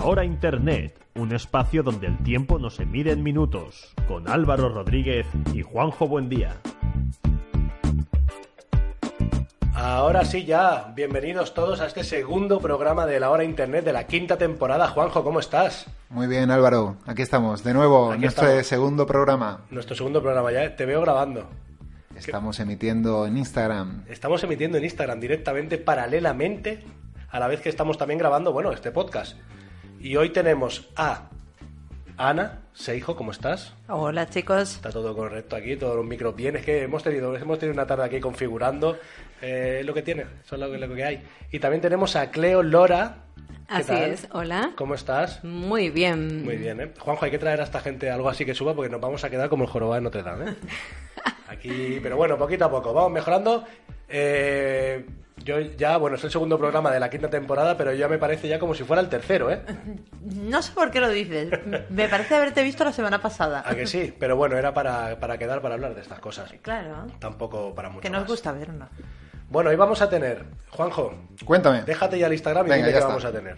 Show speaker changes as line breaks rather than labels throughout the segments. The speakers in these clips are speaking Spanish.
La Hora Internet, un espacio donde el tiempo no se mide en minutos, con Álvaro Rodríguez y Juanjo Buendía.
Ahora sí ya, bienvenidos todos a este segundo programa de La Hora Internet de la quinta temporada. Juanjo, ¿cómo estás?
Muy bien, Álvaro. Aquí estamos, de nuevo,
Aquí
nuestro
estamos.
segundo programa.
Nuestro segundo programa ya, te veo grabando.
Estamos emitiendo en Instagram.
Estamos emitiendo en Instagram directamente, paralelamente, a la vez que estamos también grabando, bueno, este podcast. Y hoy tenemos a Ana Seijo, ¿cómo estás?
Hola chicos.
Está todo correcto aquí, todos los micros bien. Es que hemos tenido, hemos tenido una tarde aquí configurando. eh, lo que tiene, eso es lo, que- lo que hay. Y también tenemos a Cleo Lora. ¿Qué
Así
tal?
es, hola.
¿Cómo estás?
Muy bien.
Muy bien, ¿eh? Juanjo, hay que traer a esta gente algo así que suba porque nos vamos a quedar como el jorobado de Notre Dame, ¿eh? Aquí, pero bueno, poquito a poco, vamos mejorando. Eh, yo ya, bueno, es el segundo programa de la quinta temporada, pero ya me parece ya como si fuera el tercero, ¿eh?
No sé por qué lo dices. Me parece haberte visto la semana pasada.
A que sí, pero bueno, era para, para quedar para hablar de estas cosas.
Claro.
Tampoco para mucho
Que nos
más.
gusta vernos.
Bueno, hoy vamos a tener, Juanjo,
Cuéntame,
déjate ya el Instagram y
Venga,
dime
ya
qué
está.
vamos a tener.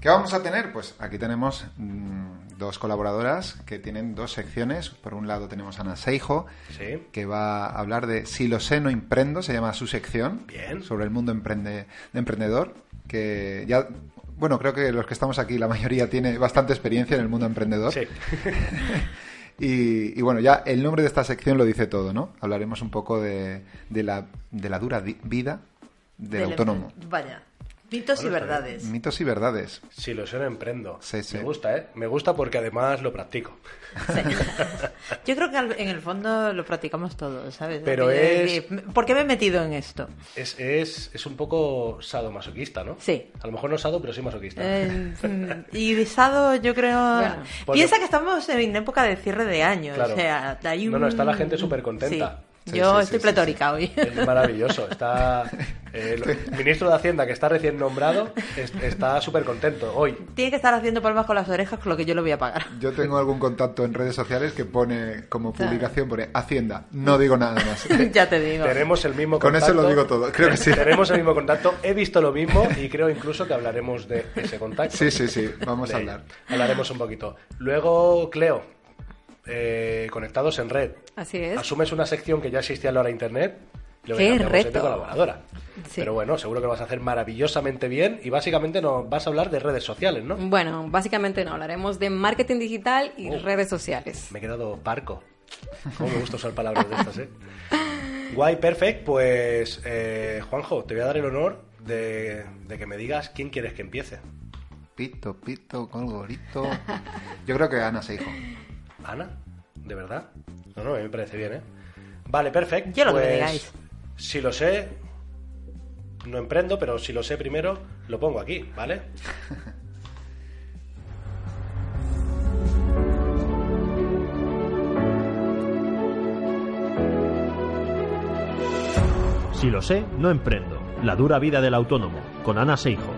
¿qué vamos a tener? Pues aquí tenemos mm, dos colaboradoras que tienen dos secciones. Por un lado tenemos a Ana Seijo,
Sí.
que va a hablar de Si lo sé, no emprendo, se llama su sección.
Bien.
Sobre el mundo emprende, de emprendedor, que ya... Bueno, creo que los que estamos aquí, la mayoría tiene bastante experiencia en el mundo emprendedor.
Sí.
Y, y bueno, ya el nombre de esta sección lo dice todo, ¿no? Hablaremos un poco de, de la, de la dura vida del, autónomo.
Vaya. Mitos y
Bueno,
verdades.
Mitos y verdades.
Si lo sé, no emprendo.
Sí, sí.
Me gusta, ¿eh? Me gusta porque además lo practico.
Sí. Yo creo que al- en el fondo lo practicamos todos, ¿sabes?
Pero
de
es-
decir, ¿Por qué me he metido en esto?
Es, es, es un poco sadomasoquista, ¿no?
Sí.
A lo mejor no sado, pero sí masoquista.
Eh, y visado, yo creo.
porque-
Piensa que estamos en época de cierre de año.
Claro.
O sea, hay un...
No, no, está la gente súper contenta.
Sí.
Sí,
Yo
sí,
estoy
sí,
pletórica hoy.
Es maravilloso. Está eh, el ministro de Hacienda, que está recién nombrado, es- está súper contento hoy.
Tiene que estar haciendo palmas con las orejas con lo que yo lo voy a pagar.
Yo tengo algún contacto en redes sociales que pone como publicación, pone Hacienda. No digo nada más.
ya te digo.
Tenemos el mismo
Con
contacto.
eso lo digo todo, creo que sí.
Tenemos el mismo contacto. He visto lo mismo y creo incluso que hablaremos de ese contacto.
Sí, sí, sí, vamos
De
a
ello.
hablar.
Hablaremos un poquito. Luego, Cleo, eh, conectados en red.
Así es.
Asumes una sección que ya existía en la hora internet. y luego
¡Qué
de
reto!
colaboradora.
Sí.
Pero bueno, seguro que lo vas a hacer maravillosamente bien y básicamente nos vas a hablar de redes sociales, ¿no?
Bueno, básicamente no, hablaremos de marketing digital y
Oh.
redes sociales.
Me he quedado parco. Cómo me gusta usar palabras de estas, ¿eh? Guay, perfect. Pues, eh, Juanjo, te voy a dar el honor de, de que me digas quién quieres que empiece.
Pito, pito, colgorito. Yo creo que Ana se dijo.
¿Ana? ¿De verdad? No, no, a mí me parece bien, ¿eh? Vale, perfecto.
Yo lo que me
Pues,
digáis.
Si lo sé, no emprendo, pero si lo sé primero, lo pongo aquí, ¿vale?
Si lo sé, no emprendo. La dura vida del autónomo, con Ana Seijo.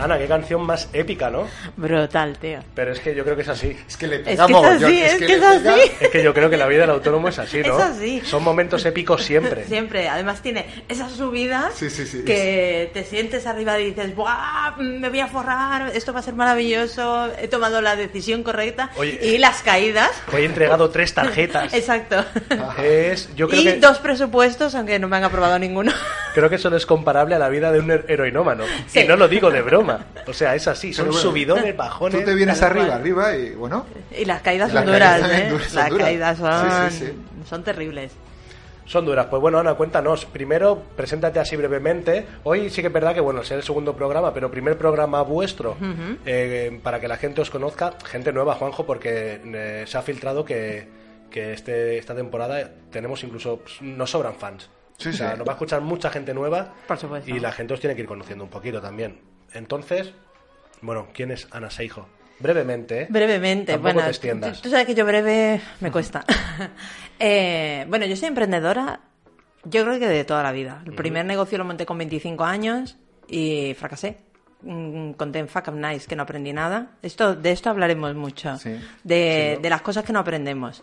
Ana, qué canción más épica, ¿no?
Brutal, tío.
Pero es que yo creo que es así.
Es que le
Es
pega
que es así, es que es
pega-
así.
Es que yo creo que la vida del autónomo es así, ¿no?
Es así.
Son momentos épicos siempre.
Siempre. Además tiene esas subidas
Sí, sí, sí.
que te sientes arriba y dices, ¡buah! Me voy a forrar, esto va a ser maravilloso, he tomado la decisión correcta.
Oye.
y las caídas.
Hoy he entregado tres tarjetas.
Exacto.
Es, yo creo
y
que,
dos presupuestos, aunque no me han aprobado ninguno.
creo que eso no es comparable a la vida de un her- heroinómano.
Sí.
Y no lo digo de broma. O sea, es así. Son
bueno,
subidones, bajones.
Tú te vienes arriba,
cual.
arriba y bueno.
Y las caídas
Las
son duras,
caídas
¿eh?
son
las
duras.
caídas son,
Sí, sí, sí.
son terribles.
Son duras. Pues bueno, Ana, cuéntanos. Primero, preséntate así brevemente. Hoy sí que es verdad que, bueno, será el segundo programa, pero primer programa vuestro, eh, para que la gente os conozca. Gente nueva, Juanjo, porque eh, se ha filtrado que, que este, esta temporada tenemos incluso, pues, nos sobran fans.
Sí,
o sea,
sí.
nos va a escuchar mucha gente nueva
Por supuesto.
y la gente os tiene que ir conociendo un poquito también. Entonces, bueno, ¿quién es Ana Seijo? Brevemente, ¿eh?
Brevemente,
Tampoco
bueno,
te extiendas.
tú, tú sabes que yo breve me cuesta. Eh, bueno, yo soy emprendedora, yo creo que de toda la vida. El primer negocio lo monté con 25 años y fracasé. Mm, Conté en Fuck Up Nice que no aprendí nada. Esto, de esto hablaremos mucho.
Sí.
De,
Sí, ¿no?
de las cosas que no aprendemos.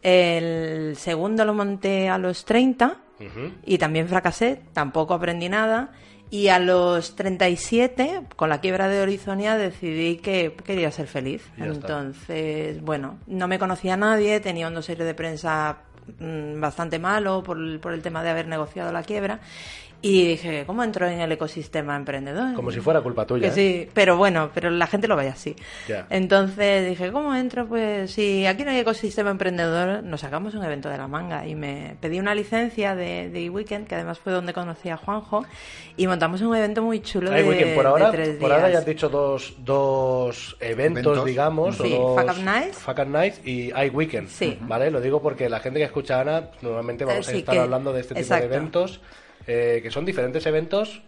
El segundo lo monté a los 30
Ujú.
y también fracasé, tampoco aprendí nada. Y a los 37, con la quiebra de Horizonia, decidí que quería ser feliz.
Está.
Entonces, bueno, no me conocía a nadie, tenía un dossier de prensa mm, bastante malo por el, por el tema de haber negociado la quiebra. Y dije, ¿cómo entro en el ecosistema emprendedor?
Como si fuera culpa tuya.
Que
¿eh?
sí, pero bueno, pero la gente lo ve así.
Ya.
Entonces dije, ¿cómo entro? Pues si aquí no hay ecosistema emprendedor, nos sacamos un evento de la manga. Y me pedí una licencia de, de Weekend, que además fue donde conocí a Juanjo, y montamos un evento muy chulo de,
weekend. Por
de
ahora,
tres
por ahora ya
días.
has dicho dos, dos eventos,
Eventos.
digamos.
Sí,
o dos,
Fuck Up Nights.
Fuck Up Nights y iWeekend.
Sí.
¿Vale? Lo digo porque la gente que escucha a Ana, normalmente vamos
Eh,
a
sí,
estar
que-
hablando de este tipo
exacto.
de eventos, eh, que son diferentes eventos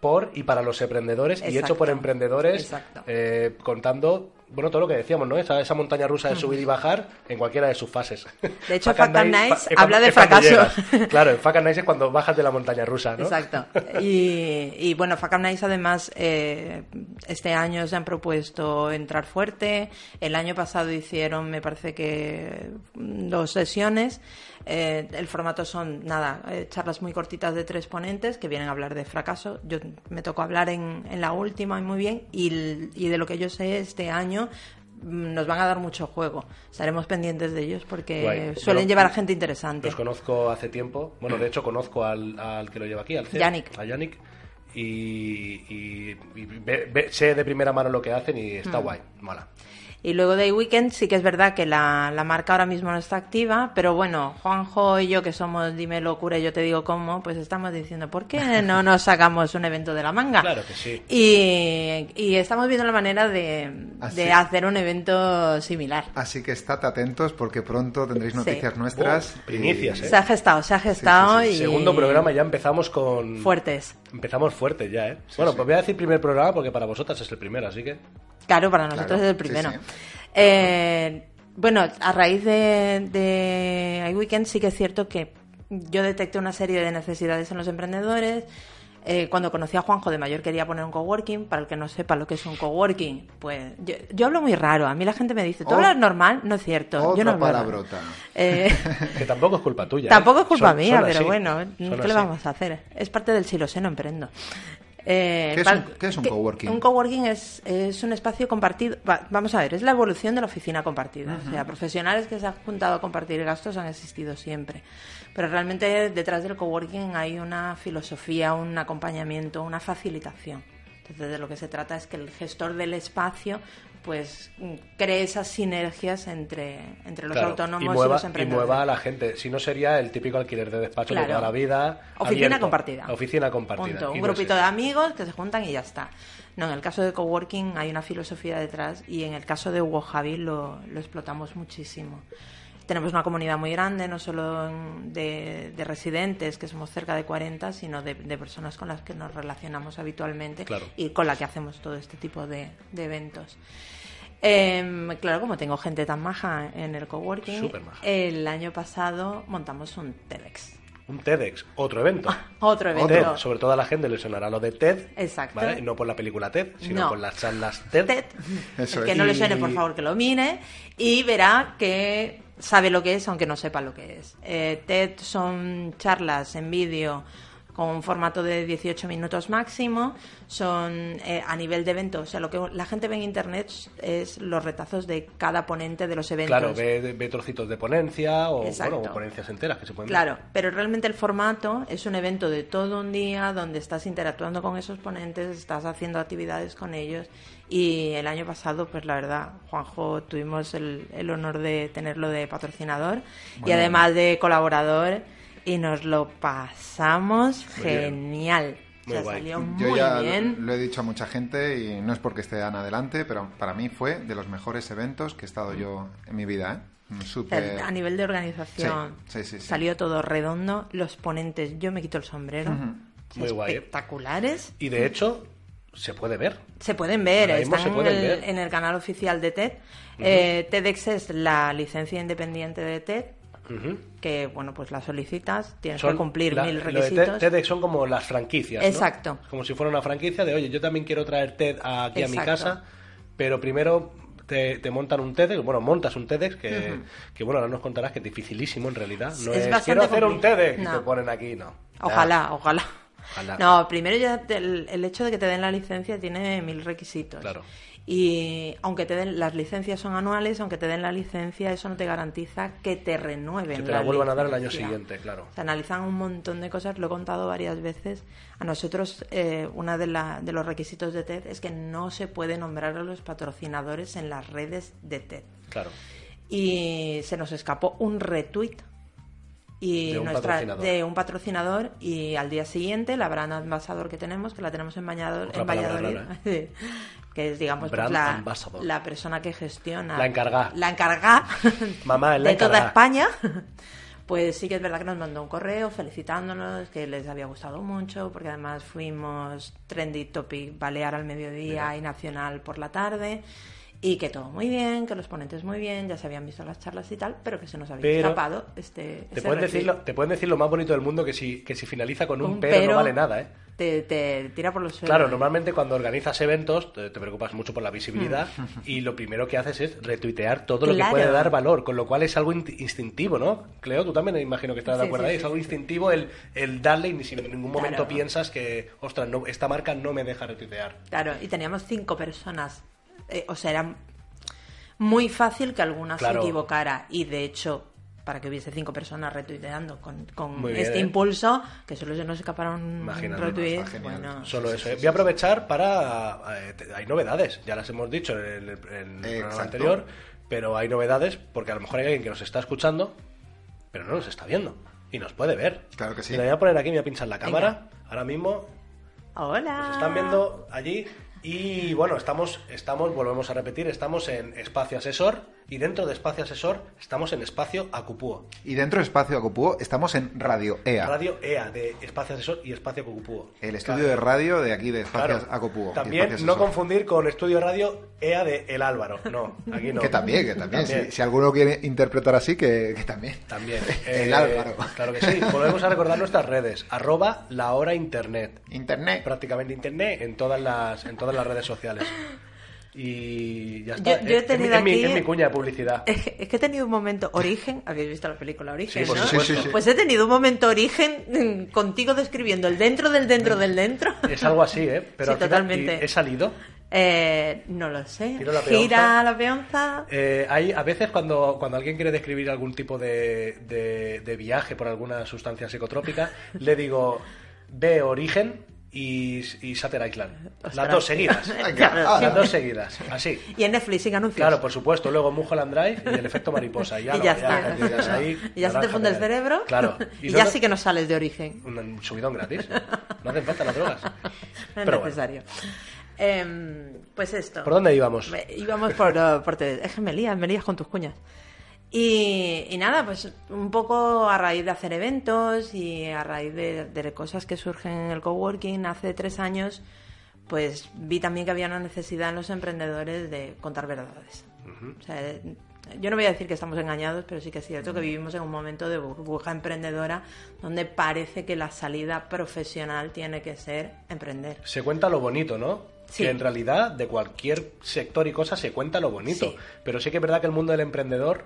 por y para los emprendedores y hecho por emprendedores, eh, contando, bueno, todo lo que decíamos, ¿no? Esa, esa montaña rusa de subir y bajar en cualquiera de sus fases.
De hecho,
Fuck es
habla de fracaso.
Claro, el Fuck Nights es cuando bajas de la montaña rusa, ¿no?
Exacto. Y, y bueno, Fuck Nights además eh, este año se han propuesto entrar fuerte. El año pasado hicieron, me parece que dos sesiones. Eh, el formato son, nada, eh, charlas muy cortitas de tres ponentes que vienen a hablar de fracaso. Yo me tocó hablar en, en la última y muy bien. Y, y de lo que yo sé este año mm, nos van a dar mucho juego. Estaremos pendientes de ellos porque
Guay.
suelen llevar a gente interesante.
Los conozco hace tiempo. Bueno, de hecho conozco al, al que lo lleva aquí, al CEO,
Yannick.
A Yannick. Y, y- y ve- ve- sé de primera mano lo que hacen y
Mm.
está guay, mola.
Y luego de Weekend sí que es verdad que la, la marca ahora mismo no está activa, pero bueno, Juanjo y yo que somos Dime Locura y yo te digo cómo, pues estamos diciendo, ¿por qué no nos sacamos un evento de la manga?
Claro que sí.
Y, y estamos viendo la manera de,
Ah,
de
sí.
hacer un evento similar.
Así que estad atentos porque pronto tendréis
Sí.
noticias nuestras.
Oh, primicias, ¿eh?
Se ha gestado, se ha gestado
sí,
y...
Segundo programa ya empezamos con...
Fuertes.
Empezamos fuertes ya, ¿eh? bueno,
sí.
pues voy a decir primer programa porque para vosotras es el primero, así que...
Claro, para nosotros
Claro,
es el primero.
sí.
Eh, bueno, a raíz de, de iWeekend sí que es cierto que yo detecté una serie de necesidades en los emprendedores. Eh, cuando conocí a Juanjo de mayor quería poner un coworking. Para el que no sepa lo que es un coworking, pues yo, yo hablo muy raro. A mí la gente me dice, ¿tú
Ot-
hablas normal? No es cierto. yo no
palabrota.
Eh,
Que tampoco es culpa tuya. ¿eh?
Tampoco es culpa
Son-
mía, pero
así.
bueno, ¿qué le
así.
vamos a hacer? Es parte del siloseno emprendo. Eh,
¿Qué es un- qué es un coworking?
Un coworking es, es un espacio compartido. va- vamos a ver, es la evolución de la oficina compartida. O sea, profesionales que se han juntado a compartir gastos han existido siempre. Pero realmente detrás del coworking hay una filosofía, un acompañamiento, una facilitación. Entonces, de lo que se trata es que el gestor del espacio pues cree esas sinergias entre, entre los
Claro,
autónomos
y
y,
mueva,
los
y
emprendedores.
mueva a la gente. Si no sería el típico alquiler de despacho de
Claro.
toda la vida.
Oficina
abierto.
compartida.
Oficina compartida.
Punto.
Y
Un
no
grupito de amigos que se juntan y ya está. No, en el caso de coworking hay una filosofía detrás y en el caso de Hugo Javi lo, lo explotamos muchísimo. Tenemos una comunidad muy grande, no solo de, de residentes, que somos cerca de 40, sino de, de personas con las que nos relacionamos habitualmente
Claro.
y con las que hacemos todo este tipo de, de eventos. Em, claro, como tengo gente tan maja en el coworking, el año pasado montamos un TEDx.
Un TEDx, otro evento.
Otro evento.
TED, sobre todo a la gente le sonará lo de TED.
Exacto.
¿vale? No por la película TED, sino
No.
por las charlas TED.
TED.
Eso
el que no le suene, por favor, que lo mire y verá que sabe lo que es, aunque no sepa lo que es. Eh, TED son charlas en vídeo con un formato de 18 minutos máximo, son eh, a nivel de evento, o sea, lo que la gente ve en internet es los retazos de cada ponente de los eventos.
Claro, ve, ve trocitos de ponencia o, bueno, o ponencias enteras que se pueden ver.
Claro, pero realmente el formato es un evento de todo un día donde estás interactuando con esos ponentes, estás haciendo actividades con ellos. Y el año pasado, pues la verdad, Juanjo, tuvimos el, el honor de tenerlo de patrocinador y además de colaborador y nos lo pasamos
Muy
genial. O
Muy
sea,
guay.
salió
Yo
muy
ya
bien.
lo he dicho a mucha gente y no es porque esté Ana adelante, pero para mí fue de los mejores eventos que he estado yo en mi vida. ¿eh?
O sea,
Súper...
a nivel de organización,
Sí, sí, sí, sí.
salió todo redondo. Los ponentes, yo me quito el sombrero.
Muy guay, ¿eh?
Espectaculares.
Y de hecho, se puede ver.
Se pueden ver, están
se pueden
en, el,
ver.
en el canal oficial de TED. Eh, TEDx es la licencia independiente de TED, Que bueno, pues la solicitas, tienes
Son
que cumplir
la-
mil requisitos.
TED- TEDx son como las franquicias. ¿no?
Exacto.
Como si fuera una franquicia de, oye, yo también quiero traer TED aquí a mi casa, pero primero te, te montan un TEDx, bueno, montas un TEDx que, que, bueno, ahora nos contarás que es dificilísimo en realidad. No
Es
es, quiero hacer un. TEDx y
No.
te ponen aquí, no.
Ojalá, ojalá.
Ojalá.
No, primero ya te- el, el hecho de que te den la licencia tiene mil requisitos.
Claro.
Y aunque te den las licencias son anuales, aunque te den la licencia, eso no te garantiza que te renueven.
Que te la vuelvan a dar el año siguiente, claro.
Se analizan un montón de cosas, lo he contado varias veces. A nosotros, eh, uno de, la- de los requisitos de TED es que no se puede nombrar a los patrocinadores en las redes de TED.
Claro.
Y se nos escapó un retweet y
De un
nuestra-
patrocinador.
de un patrocinador y al día siguiente la brand ambassador que tenemos, que la tenemos en, Valladolid,
Otra
en Valladolid,
rara,
que es digamos pues, la, la persona que gestiona
La encargada.
la encargada
Mamá, la
de toda. España pues sí que es verdad que nos mandó un correo felicitándonos que les había gustado mucho porque además fuimos trendy topic balear al mediodía y nacional por la tarde y que todo muy bien, que los ponentes muy bien, ya se habían visto las charlas y tal, pero que se nos había
Pero
escapado este
Te pueden, decir lo, te pueden decir lo más bonito del mundo que si, que si finaliza con un,
Un
pero, no vale nada, ¿eh?
Te, te tira por los suelos.
Claro, normalmente cuando organizas eventos te, te preocupas mucho por la visibilidad y lo primero que haces es retuitear todo lo que
Mm.
Puede dar valor, con lo cual es algo in- instintivo, ¿no? Cleo, tú también me imagino que estás de acuerdo
sí,
ahí,
sí,
es algo instintivo el, el darle y ni si en ningún momento
Claro.
piensas que, ostras, no, esta marca no me deja retuitear.
Claro, y teníamos cinco personas. Eh, o sea, era muy fácil que alguna
Claro.
se equivocara. Y de hecho, para que hubiese cinco personas retuiteando con, con
Muy bien,
este
¿eh?
impulso, que solo se nos escaparon bueno,
Solo eso. ¿eh? Voy a aprovechar para... eh, hay novedades, ya las hemos dicho en el, en el programa anterior, pero hay novedades porque a lo mejor hay alguien que nos está escuchando, pero no nos está viendo. Y nos puede ver.
Claro que sí.
Mira, voy a poner aquí, me voy a pinchar la cámara. Ahora mismo
Hola.
nos están viendo allí. Y bueno, estamos, estamos, volvemos a repetir, estamos en Espacio Asesor y dentro de Espacio Asesor estamos en Espacio Acupúo.
Y dentro de Espacio Acupúo estamos en Radio EA,
Radio EA de Espacio Asesor y Espacio Acupúo.
el estudio de radio de aquí de Espacio
Claro.
Acupúo.
También no confundir con Estudio Radio EA de El Álvaro. No, aquí no.
Que también, que también.
También.
Si, si alguno quiere interpretar así, que, que también.
También.
El
Eh,
Álvaro.
Claro que sí. Volvemos a recordar nuestras redes. Arroba la hora internet.
Internet.
Prácticamente internet en todas las, en todas las redes sociales. Y ya está.
Yo- yo he
Es- es,
tenido
mi- es mi,
aquí-
es mi cuña de publicidad.
Es que, es que he tenido un momento origen, habéis visto la película Origen,
Sí,
¿no?
supuesto.
Sí, sí, sí.
Pues he tenido un momento origen mm, contigo describiendo el dentro del dentro del dentro.
Es algo así, ¿eh? Pero al final,
totalmente.
¿y ¿He salido?
Eh, no lo sé.
Tiro la
Gira
peonza.
la peonza.
Eh, hay a veces cuando, cuando alguien quiere describir algún tipo de, de- de viaje por alguna sustancia psicotrópica, le digo ve origen y, y Shutter Island. Las
Ostras.
dos seguidas.
Claro,
Las dos seguidas. Así.
Y en Netflix sin anuncios.
Claro, por supuesto. Luego Mulholland Drive y el efecto mariposa. Y ya,
y ya está.
ya quedas ahí,
y ya se te funde el
media.
cerebro.
Claro.
Y,
no
ya sí que no sales de origen.
Un subidón gratis. No hacen falta las drogas.
No es
Pero bueno.
necesario. Em, pues esto.
¿Por dónde íbamos?
Me- Íbamos por, eh, por te- Es que me lías, me lías con tus cuñas. Y, y nada, pues un poco a raíz de hacer eventos y a raíz de, de cosas que surgen en el coworking hace tres años, pues vi también que había una necesidad en los emprendedores de contar verdades. O sea, yo no voy a decir que estamos engañados, pero sí que es cierto que vivimos en un momento de burbuja emprendedora donde parece que la salida profesional tiene que ser emprender.
Se cuenta lo bonito, ¿no?
Sí.
Que en realidad de cualquier sector y cosa se cuenta lo bonito.
Sí.
Pero sí que es verdad que el mundo del emprendedor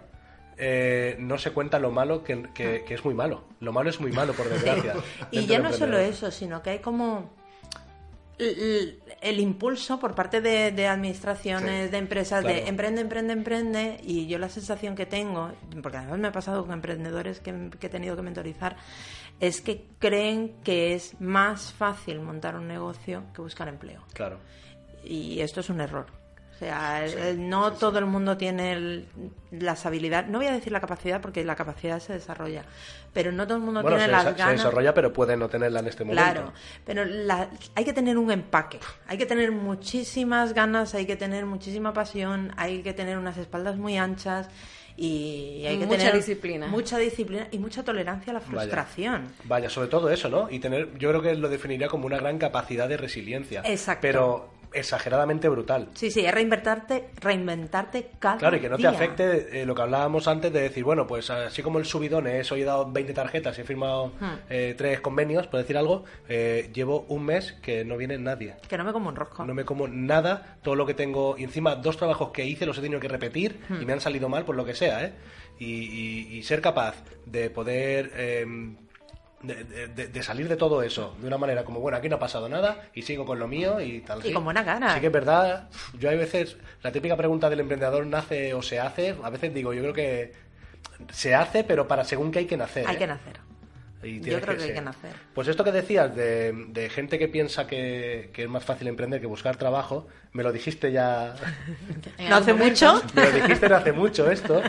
eh, no se cuenta lo malo, que, que- que es muy malo. Lo malo es muy malo, por desgracia.
Y ya no solo eso, sino que hay como el, el impulso por parte de, de administraciones,
Sí,
de empresas,
claro.
de emprende, emprende, emprende. Y yo la sensación que tengo, porque además me ha pasado con emprendedores que, que he tenido que mentorizar, es que creen que es más fácil montar un negocio que buscar empleo.
Claro.
Y esto es un error. O sea, el- no todo el mundo tiene el- las habilidades, no voy a decir la capacidad porque la capacidad se desarrolla, pero no todo el mundo
Bueno,
tiene
se,
las
desa- se
ganas.
desarrolla, pero puede no tenerla en este momento.
Claro, pero la- hay que tener un empaque, hay que tener muchísimas ganas, hay que tener muchísima pasión, hay que tener unas espaldas muy anchas y hay que
Mucha
tener
disciplina.
mucha disciplina y mucha tolerancia a la
Vaya.
frustración.
Vaya, sobre todo eso, ¿no? Y tener, yo creo que lo definiría como una gran capacidad de resiliencia.
Exacto.
Pero exageradamente brutal.
Sí, sí, es reinventarte, reinventarte cada
Claro, y que no te afecte eh, lo que hablábamos antes de decir, bueno, pues así como el subidón es, hoy he dado 20 tarjetas y he firmado
Hmm.
eh, tres convenios, por decir algo, eh, llevo un mes que no viene nadie.
Que no me como un rosco.
No me como nada, todo lo que tengo, y encima dos trabajos que hice los he tenido que repetir
Hmm.
y me han salido mal por lo que sea, ¿eh? Y, y- y ser capaz de poder... de- de salir de todo eso de una manera como, bueno, aquí no ha pasado nada y sigo con lo mío y tal.
Y
sí.
con buena gana.
Sí que es verdad, yo hay veces, la típica pregunta del emprendedor, ¿nace o se hace? A veces digo, yo creo que se hace, pero para según que hay que nacer.
Hay
¿eh?
que nacer.
Y
Yo creo que hay que nacer.
Pues esto que decías de, de gente que piensa que, que es más fácil emprender que buscar trabajo, me lo dijiste ya,
No hace mucho.
me lo dijiste no hace mucho esto,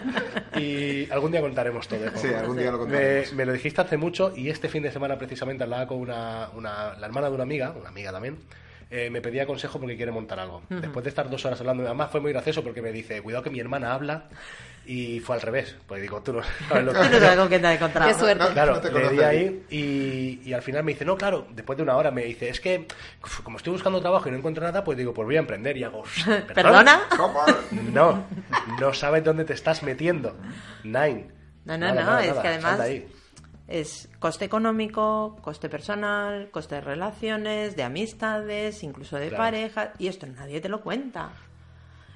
y algún día contaremos todo. ¿eh?
Sí, algún día lo contaremos.
me lo dijiste hace mucho y este fin de semana precisamente hablaba con una, una- la hermana de una amiga, una amiga también, eh, me pedía consejo porque quiere montar algo. Después de estar dos horas hablando, además fue muy gracioso porque me dice, cuidado que mi hermana habla y fue al revés. Pues digo, tú no sabes lo que...
No sabes con quién te has encontrado.
Qué suerte.
No,
Claro,
no te
le di
ahí.
y, y al final me dice, no, claro, después de una hora me dice, es que como estoy buscando trabajo y no encuentro nada, pues digo, pues voy a emprender y hago,
¿Perdona?
No, no sabes dónde te estás metiendo. Nine.
No, no,
Nada,
no,
nada,
es
nada,
que además es coste económico, coste personal, coste de relaciones, de amistades, incluso de
Claro.
pareja, y esto nadie te lo cuenta.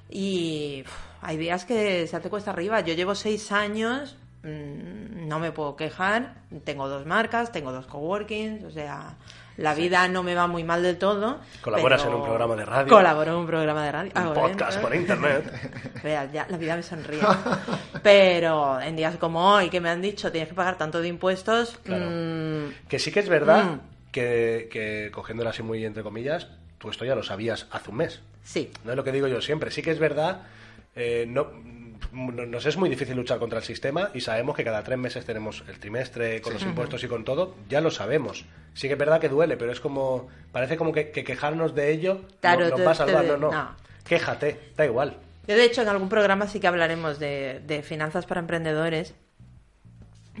Y uf, hay días que se hace cuesta arriba. Yo llevo seis años, mm, no me puedo quejar, tengo dos marcas, tengo dos coworkings, o sea, la vida no me va muy mal del todo.
Colaboras en un programa de radio.
Colaboro en un programa de radio.
Un
Ah,
podcast por internet.
Vea, ya la vida me sonríe. Pero en días como hoy, que me han dicho tienes que pagar tanto de impuestos,
Claro.
mm,
Que sí que es verdad
Mm.
que, que, cogiéndola así muy entre comillas, tú esto ya lo sabías hace un mes.
sí.
No es lo que digo yo siempre. Sí que es verdad, eh, no, no- nos es muy difícil luchar contra el sistema y sabemos que cada tres meses tenemos el trimestre con los impuestos y con todo. Ya lo sabemos. Sí que es verdad que duele, pero es como. Parece como que, que quejarnos de ello
Claro,
no- nos va a salvar. no, no. Quéjate, da igual.
Yo, de hecho, en algún programa sí que hablaremos de, de finanzas para emprendedores.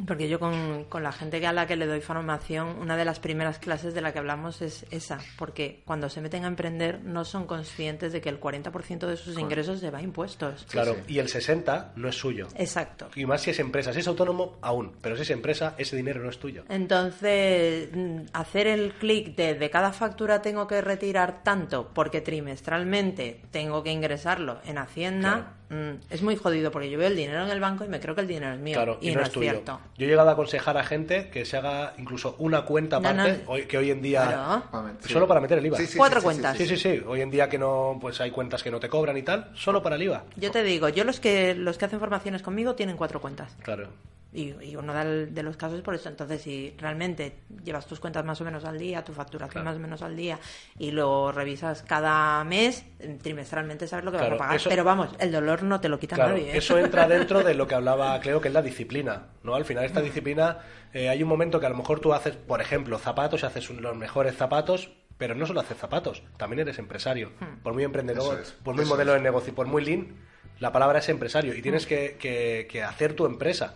Porque yo con, con la gente a la que le doy formación, una de las primeras clases de la que hablamos es esa, porque cuando se meten a emprender no son conscientes de que el 40% de sus ingresos se va a impuestos.
Claro,
sí.
y el 60 no es suyo.
Exacto.
Y más si es empresa. Si es autónomo, aún. Pero si es empresa, ese dinero no es tuyo.
Entonces, mm, hacer el clic de de cada factura tengo que retirar tanto porque trimestralmente tengo que ingresarlo en Hacienda mm, es muy jodido porque yo veo el dinero en el banco y me creo que el dinero es mío
Claro,
y,
y,
no,
no,
es
tuyo.
cierto.
Yo he llegado a aconsejar a gente que se haga incluso una cuenta
No,
aparte,
no.
hoy- que hoy en día...
Claro.
Solo para meter el IVA.
Sí, sí,
Cuatro
sí, sí, sí,
cuentas.
Sí, sí, sí. Hoy en día que no, pues hay cuentas que no te cobran y tal, solo para el IVA.
Yo te digo, yo los que los que hacen formaciones conmigo tienen cuatro cuentas.
Claro.
Y, y uno del- de los casos es por eso. Entonces, si realmente llevas tus cuentas más o menos al día, tu facturación
Claro.
más o menos al día, y lo revisas cada mes, eh, trimestralmente sabes lo que vas
Claro,
a pagar.
eso-
Pero vamos, el dolor no te lo quita
Claro,
nadie. ¿eh?
eso entra dentro de lo que hablaba Cleo, que es la disciplina, ¿no? Al final esta disciplina, eh, hay un momento que a lo mejor tú haces, por ejemplo, zapatos, y haces los mejores zapatos, pero no solo haces zapatos, también eres empresario. Por muy emprendedor,
es,
por muy modelo
es.
de negocio, por muy lean, la palabra es empresario y tienes que, que- que hacer tu empresa.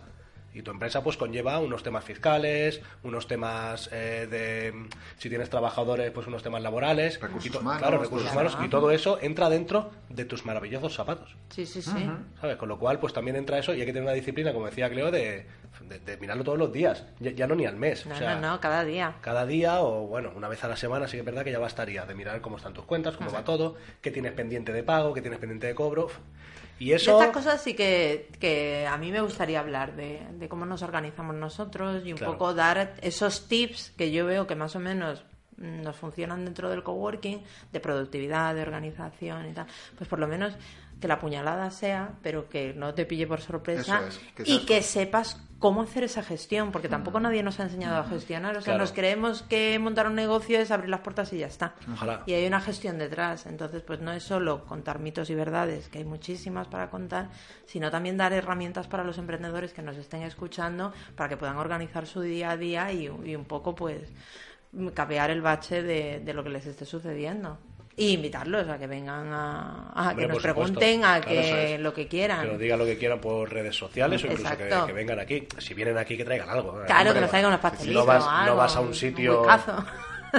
Y tu empresa pues conlleva unos temas fiscales, unos temas eh, de si tienes trabajadores, pues unos temas laborales,
Recursos
y to-
humanos,
claro, recursos humanos y todo eso entra dentro de tus maravillosos zapatos.
Sí, sí, sí.
¿Sabes? Con lo cual, pues también entra eso y hay que tener una disciplina, como decía Cleo, de, de- de mirarlo todos los días. Ya, ya no ni al mes.
No,
o sea,
no, no, cada día.
Cada día o, bueno, una vez a la semana sí que es verdad que ya bastaría de mirar cómo están tus cuentas, cómo va todo, qué tienes pendiente de pago, qué tienes pendiente de cobro. Y
De estas cosas sí que, que a mí me gustaría hablar, de, de cómo nos organizamos nosotros y un
Claro.
poco dar esos tips que yo veo que más o menos mm, nos funcionan dentro del coworking, de productividad, de organización y tal. Pues por lo menos que la puñalada sea, pero que no te pille por sorpresa
Eso es, que
y que sepas cómo hacer esa gestión, porque tampoco nadie nos ha enseñado a gestionar. O sea,
Claro.
nos creemos que montar un negocio es abrir las puertas y ya está.
Ojalá.
Y hay una gestión detrás. Entonces, pues no es solo contar mitos y verdades, que hay muchísimas para contar, sino también dar herramientas para los emprendedores que nos estén escuchando para que puedan organizar su día a día y, y un poco, pues, capear el bache de, de lo que les esté sucediendo. Y invitarlos a que vengan a, a
Hombre,
que nos pregunten, a
Claro,
que
es.
lo que
Que
quieran.
nos digan lo que quieran por redes sociales o incluso que, que vengan aquí. Si vienen aquí, que traigan algo.
Claro,
Hombre,
que nos traigan unos
si
pastelitos
no vas,
o algo,
no vas a un sitio.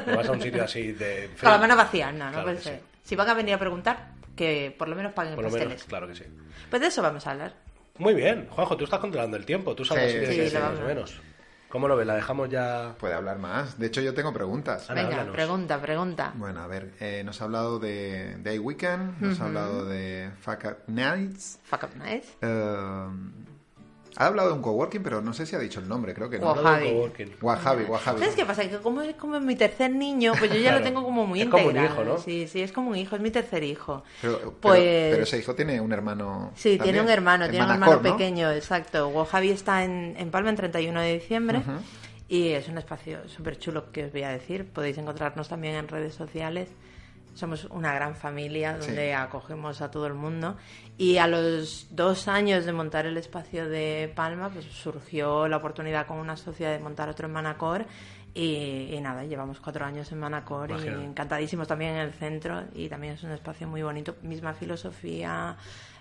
No vas a un sitio así de.
Con las manos vacías, no, no
Claro
puede
que
ser.
sí.
Si van a venir a preguntar, que por lo menos paguen
Por lo
pasteles.
menos, claro que sí.
Pues de eso vamos a hablar.
Muy bien, Juanjo, tú estás controlando el tiempo. Tú sabes
Sí,
de
sí,
ser, más o menos. ¿Cómo lo ves? ¿La dejamos ya.?
Puede hablar más. De hecho, yo tengo preguntas.
Venga,
háblanos.
pregunta, pregunta.
Bueno, a ver, eh, nos ha hablado de Day Weekend, nos ha hablado de Fuck Up Nights.
Fuck up nice.
eh, ha hablado de un coworking, pero no sé si ha dicho el nombre, creo que no.
Wahabi.
Wahabi, Wahabi.
¿Sabes qué pasa? Que como es como mi tercer niño, pues yo ya
Claro.
lo tengo como muy
Es como un
integrado.
hijo, ¿no?
Sí, sí, es como un hijo, es mi tercer hijo.
Pero, pero-
Pues-
pero ese hijo tiene un hermano.
Sí, tiene un hermano,
en
tiene un hermano
¿no?
pequeño, exacto. Wahabi está en, en Palma el 31 de diciembre y es un espacio súper chulo que os voy a decir. Podéis encontrarnos también en redes sociales. Somos una gran familia donde
Sí.
acogemos a todo el mundo. Y a los dos años de montar el espacio de Palma, pues surgió la oportunidad con una sociedad de montar otro en Manacor. Y, y nada, llevamos cuatro años en Manacor y encantadísimos también en el centro. Y también es un espacio muy bonito, misma filosofía,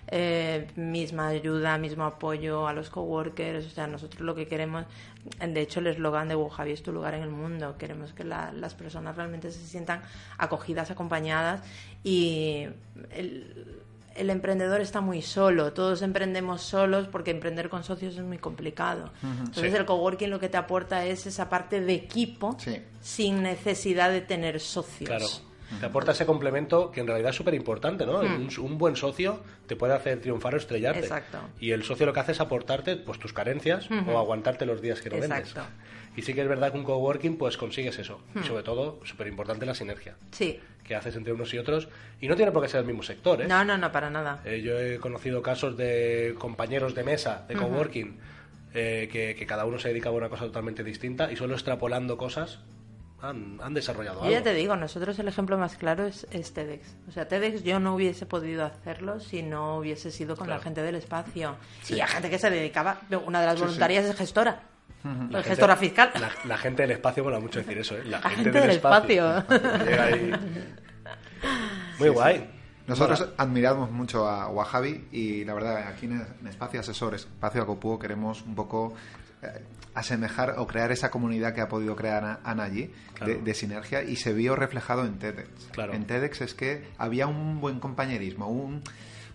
eh, misma ayuda, mismo apoyo a los coworkers. O sea, nosotros lo que queremos, de hecho, el eslogan de Wujavi es tu lugar en el mundo. Queremos que la- las personas realmente se sientan acogidas, acompañadas y el, el emprendedor está muy solo. Todos emprendemos solos porque emprender con socios es muy complicado. Entonces,
Sí.
el coworking lo que te aporta es esa parte de equipo
Sí.
sin necesidad de tener socios.
Claro. Te aporta ese complemento que en realidad es súper importante, ¿no? Un, un buen socio te puede hacer triunfar o estrellarte.
Hmm. Exacto.
Y el socio lo que hace es aportarte pues tus carencias o aguantarte los días que no vendes.
Exacto.
Y sí que es verdad que un coworking pues consigues eso.
Hmm.
Y sobre todo, súper importante la sinergia
Sí.
que haces entre unos y otros. Y no tiene por qué ser el mismo sector, ¿eh?
No, no, no, para nada.
Eh, yo he conocido casos de compañeros de mesa, de coworking, eh, que, que cada uno se dedicaba a una cosa totalmente distinta y solo extrapolando cosas han, han desarrollado
Yo
algo.
ya te digo, nosotros el ejemplo más claro es, es TEDx. O sea, TEDx yo no hubiese podido hacerlo si no hubiese sido con
Claro.
la gente del espacio. Y a gente que se dedicaba, una de las
Sí,
voluntarias es gestora.
La gente-
gestora fiscal.
La, la gente del espacio mola mucho decir eso, ¿eh? La, gente,
gente
del,
del
espacio.
espacio.
Llega ahí. Muy guay.
Nosotros admiramos mucho a Wahabi y la verdad aquí en, Espacio Asesor, Espacio Acopúo queremos un poco asemejar o crear esa comunidad que ha podido crear Ana- allí
Claro.
de, de sinergia y se vio reflejado en TEDx.
Claro.
En TEDx es que había un buen compañerismo, un,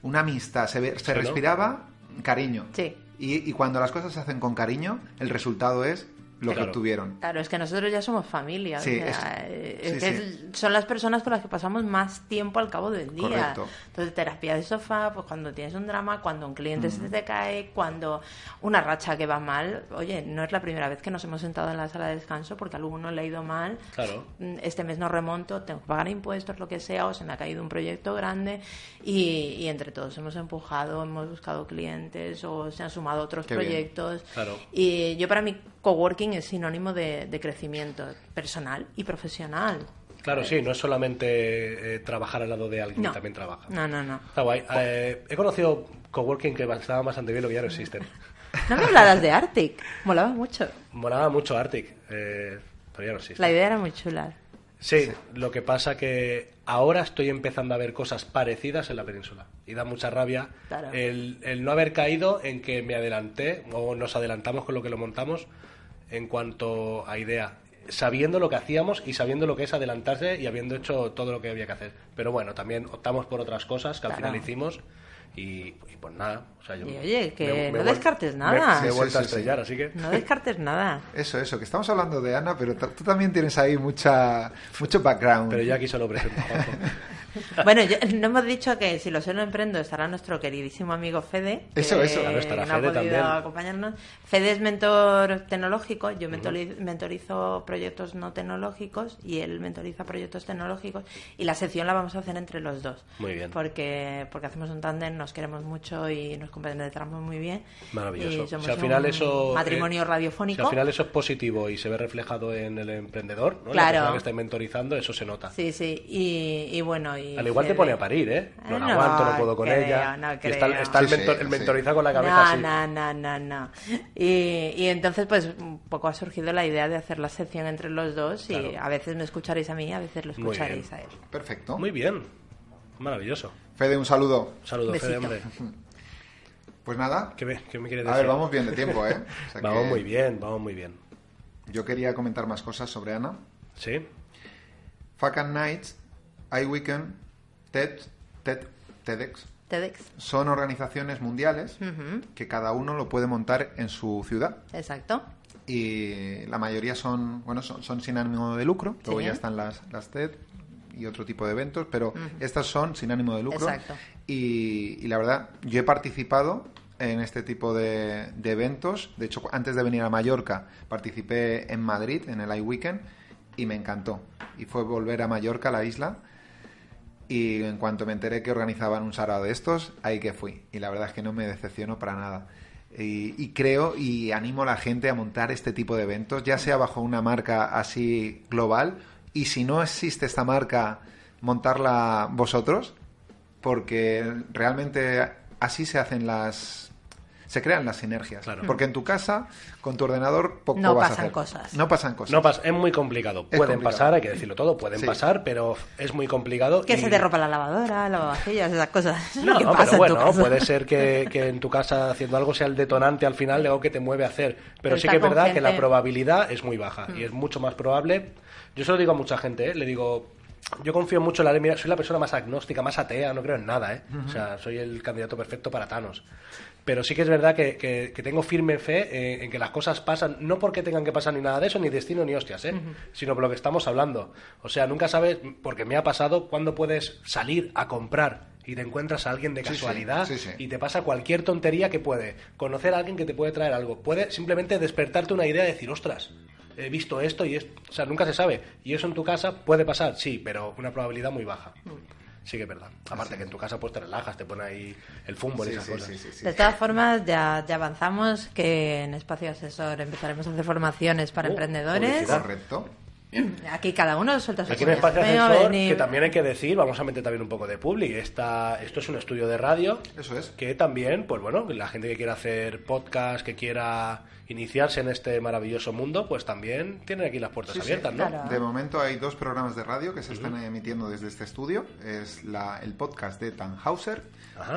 una amistad, se, ve- se respiraba cariño.
Sí.
Y, y cuando las cosas se hacen con cariño, el resultado es lo
Claro.
que obtuvieron.
Claro, es que nosotros ya somos familia. o
Sí,
sea,
es-
eh,
sí,
es que
sí.
son las personas con las que pasamos más tiempo al cabo del día.
Correcto.
Entonces, terapia de sofá, pues cuando tienes un drama, cuando un cliente se te cae, cuando una racha que va mal. Oye, no es la primera vez que nos hemos sentado en la sala de descanso porque a alguno le ha ido mal.
Claro.
Mm, Este mes no remonto, tengo que pagar impuestos, lo que sea, o se me ha caído un proyecto grande y, y entre todos hemos empujado, hemos buscado clientes o se han sumado otros
Qué bien.
proyectos.
Claro.
Y yo para mí coworking es sinónimo de, de crecimiento personal y profesional.
Claro, sí, no es solamente eh, trabajar al lado de alguien
No.
que también trabaja.
No, no, no.
Está guay. Eh, he conocido coworking que estaban bastante bien, lo que ya no existen.
No me hablarás de Arctic. Molaba mucho.
Molaba mucho Arctic, eh, pero ya no existe.
La idea era muy chula.
Sí, lo que pasa que ahora estoy empezando a ver cosas parecidas en la península. Y da mucha rabia
Claro.
el, el no haber caído en que me adelanté o nos adelantamos con lo que lo montamos en cuanto a idea. Sabiendo lo que hacíamos y sabiendo lo que es adelantarse y habiendo hecho todo lo que había que hacer. Pero bueno, también optamos por otras cosas que al
Claro.
final hicimos y, y pues nada. O sea, yo
Y oye, que
me- me
no descartes nada.
Me, he
Sí,
vuelto
sí,
a
sí, sí.
estrellar, así que...
No descartes nada.
Eso, eso, que estamos hablando de Ana, pero tú también tienes ahí mucha mucho background.
Pero yo aquí solo presento.
Bueno, yo- no hemos dicho que si lo sé no emprendo estará nuestro queridísimo amigo Fede. que
Eso, eso.
Claro, estará
no ha
Fede
podido
también.
acompañarnos. Fede es mentor tecnológico, yo mentori- mentorizo proyectos no tecnológicos y él mentoriza proyectos tecnológicos y la sección la vamos a hacer entre los dos.
Muy bien.
Porque, porque hacemos un tándem, nos queremos mucho y nos compenetramos muy bien.
Maravilloso.
Y somos
Si al final
un
eso,
matrimonio
eh,
radiofónico.
Si al final eso es positivo y se ve reflejado en el emprendedor, ¿no?
Claro.
La persona que está mentorizando, eso se nota.
Sí, sí, y, y bueno, y.
Al igual te pone a parir, ¿eh? No
Ah,
la
no
aguanto, no puedo con
creo,
ella.
no
y está, el,
Sí,
mentor-
sí,
el
sí.
mentorizado con la cabeza
no,
así.
no, no, no, no. Y, y entonces, pues, un poco ha surgido la idea de hacer la sección entre los dos y
Claro.
a veces me escucharéis a mí, a veces lo escucharéis a él.
Perfecto.
Muy bien. Maravilloso.
Fede, un saludo.
Saludos,
Besito.
Fede, hombre.
Pues nada.
¿Qué me, qué me quieres
A
decir?
ver, vamos bien de tiempo, ¿eh? O sea
Vamos
que
muy bien, vamos muy bien.
Yo quería comentar más cosas sobre Ana.
¿Sí?
Fuck and Nights, iWeekend, TED, TED, TEDx
TEDx.
son organizaciones mundiales que cada uno lo puede montar en su ciudad.
Exacto.
y la mayoría son bueno son, son sin ánimo de lucro luego
Sí.
ya están las, las TED y otro tipo de eventos pero estas son sin ánimo de lucro
Exacto.
y, y la verdad yo he participado en este tipo de, de eventos de hecho antes de venir a Mallorca participé en Madrid en el iWeekend y me encantó y fue volver a Mallorca la isla y en cuanto me enteré que organizaban un sarao de estos, ahí que fui. Y la verdad es que no me decepcionó para nada. Y, y creo y animo a la gente a montar este tipo de eventos, ya sea bajo una marca así global, y si no existe esta marca, montarla vosotros, porque realmente así se hacen las... Se crean las sinergias.
Claro.
Porque en tu casa, con tu ordenador, poco
No
vas a
pasan
hacer.
cosas.
No pasan cosas.
No pasa, es muy complicado.
Es
Pueden
complicado.
pasar, hay que decirlo todo, pueden
Sí.
pasar, pero es muy complicado.
Que
y-
se te rompa la lavadora, lavavajillas, esas cosas.
No,
lo que
pero bueno, puede ser que, que en tu casa haciendo algo sea el detonante al final de algo que te mueve a hacer. Pero,
Pero
sí que es verdad que la
Mm.
probabilidad es muy baja y es mucho más probable. Yo se lo digo a mucha gente, ¿eh? le digo, yo confío mucho en la ley, mira, soy la persona más agnóstica, más atea, no creo en nada, ¿eh? O sea, soy el candidato perfecto para Thanos. Pero sí que es verdad que, que- que tengo firme fe en que las cosas pasan, no porque tengan que pasar ni nada de eso, ni destino ni hostias, ¿eh? sino por lo que estamos hablando. O sea, nunca sabes, porque me ha pasado, cuándo puedes salir a comprar y te encuentras a alguien de
sí,
casualidad
sí, sí.
y te pasa cualquier tontería que puede. Conocer a alguien que te puede traer algo. Puede simplemente despertarte una idea de decir, ostras, he visto esto y es... O sea, nunca se sabe. Y eso en tu casa puede pasar, sí, pero una probabilidad muy baja. Sí que es verdad. Aparte que en tu casa pues te relajas, te pone ahí el fútbol y esas
sí,
cosas.
sí, sí, sí.
De todas formas, ya, ya avanzamos que en Espacio Asesor empezaremos a hacer formaciones para
Oh,
emprendedores.
publicidad.
Correcto.
Aquí cada uno suelta su
Aquí en Espacio que también hay que decir, vamos a meter también un poco de publi. Esta, esto es un estudio de radio.
Eso es.
Que también, pues bueno, la gente que quiera hacer podcast, que quiera iniciarse en este maravilloso mundo, pues también tienen aquí las puertas
Sí, sí.
abiertas, ¿no?
Claro.
De momento hay dos programas de radio que se están emitiendo desde este estudio. Es la, el podcast de Tannhauser,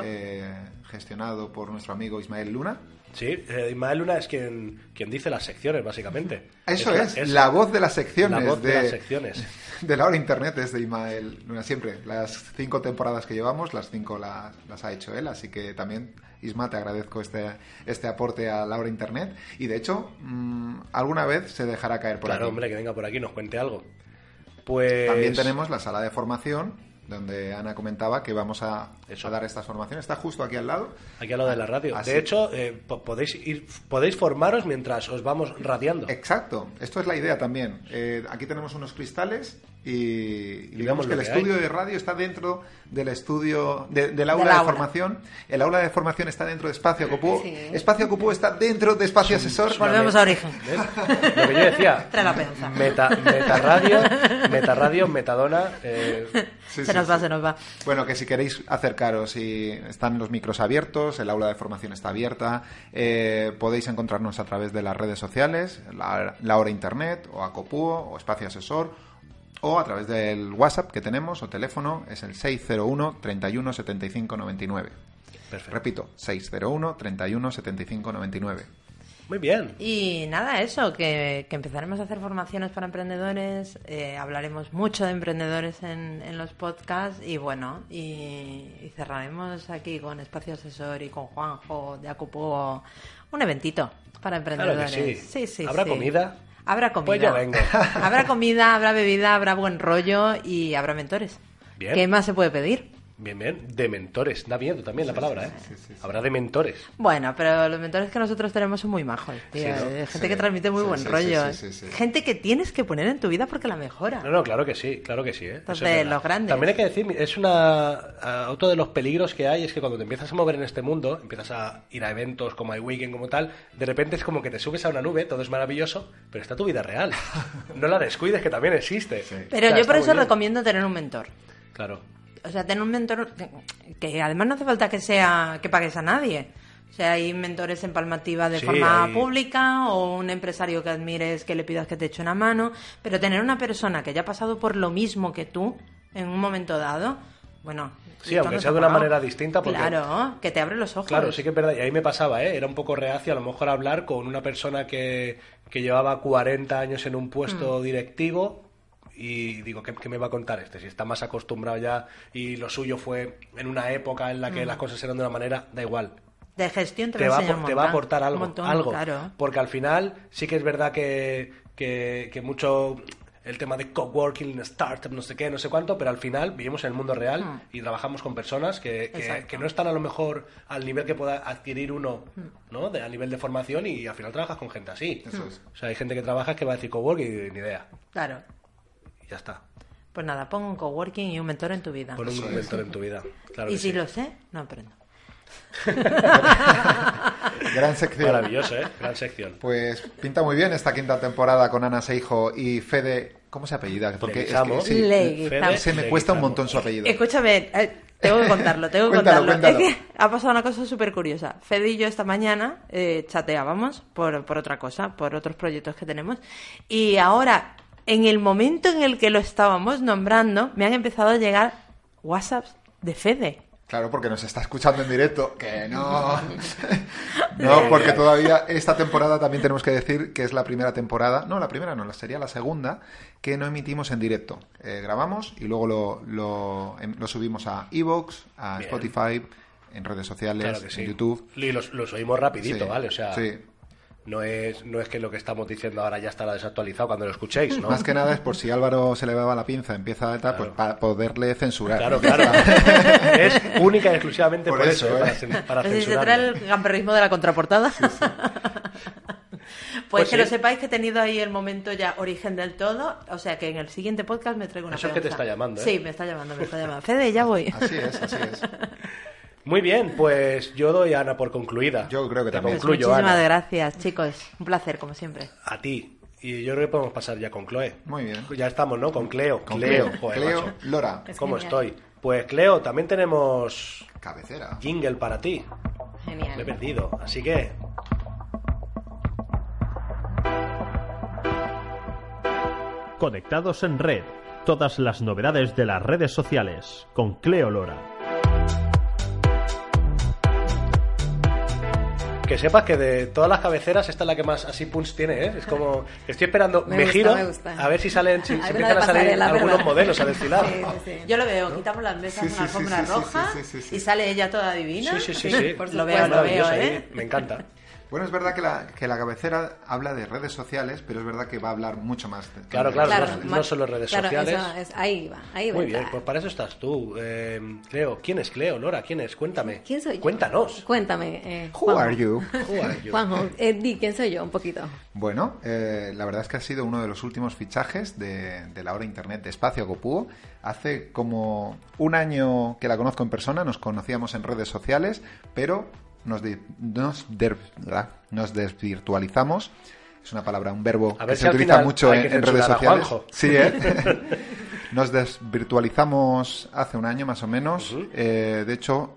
eh, gestionado por nuestro amigo Ismael Luna.
Sí, eh, Ismael Luna es quien, quien dice las secciones, básicamente.
Eso
la-
es, la voz de las secciones.
La voz de las secciones.
de la hora internet es de Ismael Luna siempre. Las cinco temporadas que llevamos, las cinco las, las ha hecho él, así que también, Isma, te agradezco este, este aporte a la hora internet. Y de hecho, mm, alguna vez se dejará caer por
Claro,
aquí.
hombre, que venga por aquí y nos cuente algo. Pues...
También tenemos la sala de formación, donde Ana comentaba que vamos a, dar estas formaciones. Está justo aquí al lado.
Aquí a lo de la radio.
Así-
De hecho, eh, po- podéis ir, podéis formaros mientras os vamos radiando.
Exacto, esto es la idea también. Eh, aquí tenemos unos cristales y, y digamos que el estudio
hay.
de radio está dentro del estudio de- del aula
Del
de
aula.
formación. El aula de formación está dentro de Espacio Copú.
Sí.
Espacio Copú está dentro de Espacio Asesor.
Volvemos a origen.
¿Ves? Lo que yo decía.
Trae la peonza.
Meta, metaradio, metaradio, metadona. eh,
Sí,
se
sí,
nos va, se nos va.
Bueno, que si queréis acercaros y están los micros abiertos, el aula de formación está abierta, eh, podéis encontrarnos a través de las redes sociales, la, la hora internet, o Acopuo, o Espacio Asesor, o a través del WhatsApp que tenemos, o teléfono, es el 601 31 75 99.
perfecto.
Repito, 601 31 75 99.
Muy bien.
Y nada, eso, que, que empezaremos a hacer formaciones para emprendedores, eh, hablaremos mucho de emprendedores en, en los podcasts y bueno, y, y cerraremos aquí con Espacio Asesor y con Juanjo de Acupo un eventito para
Claro que
emprendedores.
sí.
sí,
¿Habrá
sí.
comida?
Habrá comida.
Pues yo vengo.
habrá comida, habrá bebida, habrá buen rollo y habrá mentores.
Bien.
¿Qué más se puede pedir?
Bien, bien. De mentores. Da miedo también la palabra, ¿eh?
sí, sí, sí.
Habrá de mentores.
Bueno, pero los mentores que nosotros tenemos son muy majos, tío.
Sí, ¿no?
Eh, Gente
Sí,
que transmite muy
sí,
buen
sí,
rollo.
sí, sí, sí, sí.
Gente que tienes que poner en tu vida porque la mejora.
No, no, claro que sí, claro que sí. ¿eh?
Entonces,
es
los grandes.
También hay que decir, es una otro de los peligros que hay es que cuando te empiezas a mover en este mundo, empiezas a ir a eventos como iWeekend como tal, de repente es como que te subes a una nube, todo es maravilloso, pero está tu vida real. No la descuides que también existe.
Pero
O sea,
yo por eso recomiendo tener un mentor.
Claro.
O sea, tener un mentor que, además no hace falta que sea que pagues a nadie. O sea, hay mentores en Palmativa de
Sí,
forma
hay-
pública o un empresario que admires que le pidas que te eche una mano, pero tener una persona que haya pasado por lo mismo que tú en un momento dado, bueno,
Sí, aunque sea
se
de una manera distinta, porque-
Claro, que te abre los ojos.
Claro, sí que es verdad. Y ahí me pasaba, ¿eh? Era un poco reacio a lo mejor hablar con una persona que, que llevaba 40 años en un puesto
Mm.
directivo y digo, ¿qué, qué me va a contar este? Si está más acostumbrado ya y lo suyo fue en una época en la
Mm.
que las cosas eran de una manera, da igual.
De gestión te,
Te
va, a
te va aportar algo,
montón,
algo.
Claro.
Porque al final sí que es verdad que, que, que mucho el tema de coworking, startup, no sé qué, no sé cuánto, pero al final vivimos en el mundo real
Hmm.
y trabajamos con personas que, que, que no están a lo mejor al nivel que pueda adquirir uno,
Hmm.
¿no? De, a nivel de formación y al final trabajas con gente así.
Eso es.
O sea, hay gente que trabaja que va a decir coworking y ni idea.
Claro.
Ya está.
Pues nada, pon un coworking y un mentor en tu vida.
Pon un mentor en tu vida. Claro
y
que
si
sí.
lo sé, no aprendo.
Gran sección.
Maravilloso, ¿eh? Gran sección.
Pues pinta muy bien esta quinta temporada con Ana Seijo y Fede. ¿Cómo se apellida? Porque es que, sí.
Fede
se me cuesta un montón su apellido.
Escúchame, eh, tengo que contarlo, tengo que
Cuéntalo,
contarlo.
cuéntalo.
Es que ha pasado una cosa súper curiosa. Fede y yo esta mañana eh, chateábamos por, por otra cosa, por otros proyectos que tenemos. Y ahora, en el momento en el que lo estábamos nombrando, me han empezado a llegar WhatsApps de Fede.
Claro, porque nos está escuchando en directo. Que no. no, porque todavía esta temporada también tenemos que decir que es la primera temporada. No, la primera no, sería la segunda que no emitimos en directo. Eh, grabamos y luego lo, lo, em- lo subimos a Evox, a
Bien.
Spotify, en redes sociales,
Claro que sí.
en YouTube.
Y los, los oímos rapidito,
Sí,
¿vale? O sea,
sí.
No, es, no es que lo que estamos diciendo ahora ya estará desactualizado cuando lo escuchéis, ¿no?
Más que nada es por si Álvaro se le va la pinza, empieza a tal, pues para poderle censurar.
Claro, claro. es única y exclusivamente por,
Por
eso,
eso,
¿eh? para, para
el gamberrismo de la contraportada. Pues,
Pues
que
sí.
lo sepáis que he tenido ahí el momento ya origen del todo. O sea que en el siguiente podcast me traigo una
Eso es que te está llamando, ¿eh?
Sí, me está llamando, me está llamando. Fede, ya voy.
Así es, así es.
Muy bien, pues yo doy a Ana por concluida.
Yo creo que
Te
también.
Pues
concluyo,
muchísimas
Ana.
gracias, chicos. Un placer, como siempre.
A ti. Y yo creo que podemos pasar ya con Chloe.
Muy bien.
Ya estamos, ¿no? Con Cleo.
Con
Cleo.
Cleo,
Joder,
Cleo,
macho.
Lora,
Es
¿Cómo
genial.
estoy? Pues Cleo, también tenemos
cabecera.
jingle para ti. Me he
Genial.
perdido. Así que
Conectados en red. Todas las novedades de las redes sociales con Cleo Lora.
Que sepas que de todas las cabeceras esta es la que más así punch tiene, ¿eh? Es como estoy esperando,
Me
me,
gusta,
giro
me gusta.
a ver si salen, si, si empiezan a salir algunos
¿verdad?
modelos a desfilar.
Sí, sí, sí.
Yo lo veo, quitamos las mesas,
Sí, sí,
una
sí,
alfombra
sí, sí,
roja
sí, sí, sí.
y sale ella toda divina.
Sí, sí, sí, sí.
Por
Lo veo, lo veo, ¿eh?
Me encanta.
Bueno, es verdad que la, que la cabecera habla de redes sociales, pero es verdad que va a hablar mucho más. de-
Claro,
de-
claro, no-
mar-
no solo redes
claro,
sociales.
eso es- ahí va, ahí va.
Muy bien, pues para eso estás tú. Eh, Cleo, ¿quién es Cleo? Lora, ¿quién es? Cuéntame.
¿Quién soy yo?
Cuéntanos.
Cuéntame. Eh,
Who are you?
Who are you?
Juanjo, eh, di, ¿quién soy yo? Un poquito.
Bueno, eh, la verdad es que ha sido uno de los últimos fichajes de, de la hora internet de Espacio Copúo. Hace como un año que la conozco en persona, nos conocíamos en redes sociales, pero nos, de- nos, der- nos desvirtualizamos. Es una palabra, un verbo que se
si
utiliza mucho en, redes sociales. Sí, ¿eh? Nos desvirtualizamos hace un año más o menos. Eh, de hecho,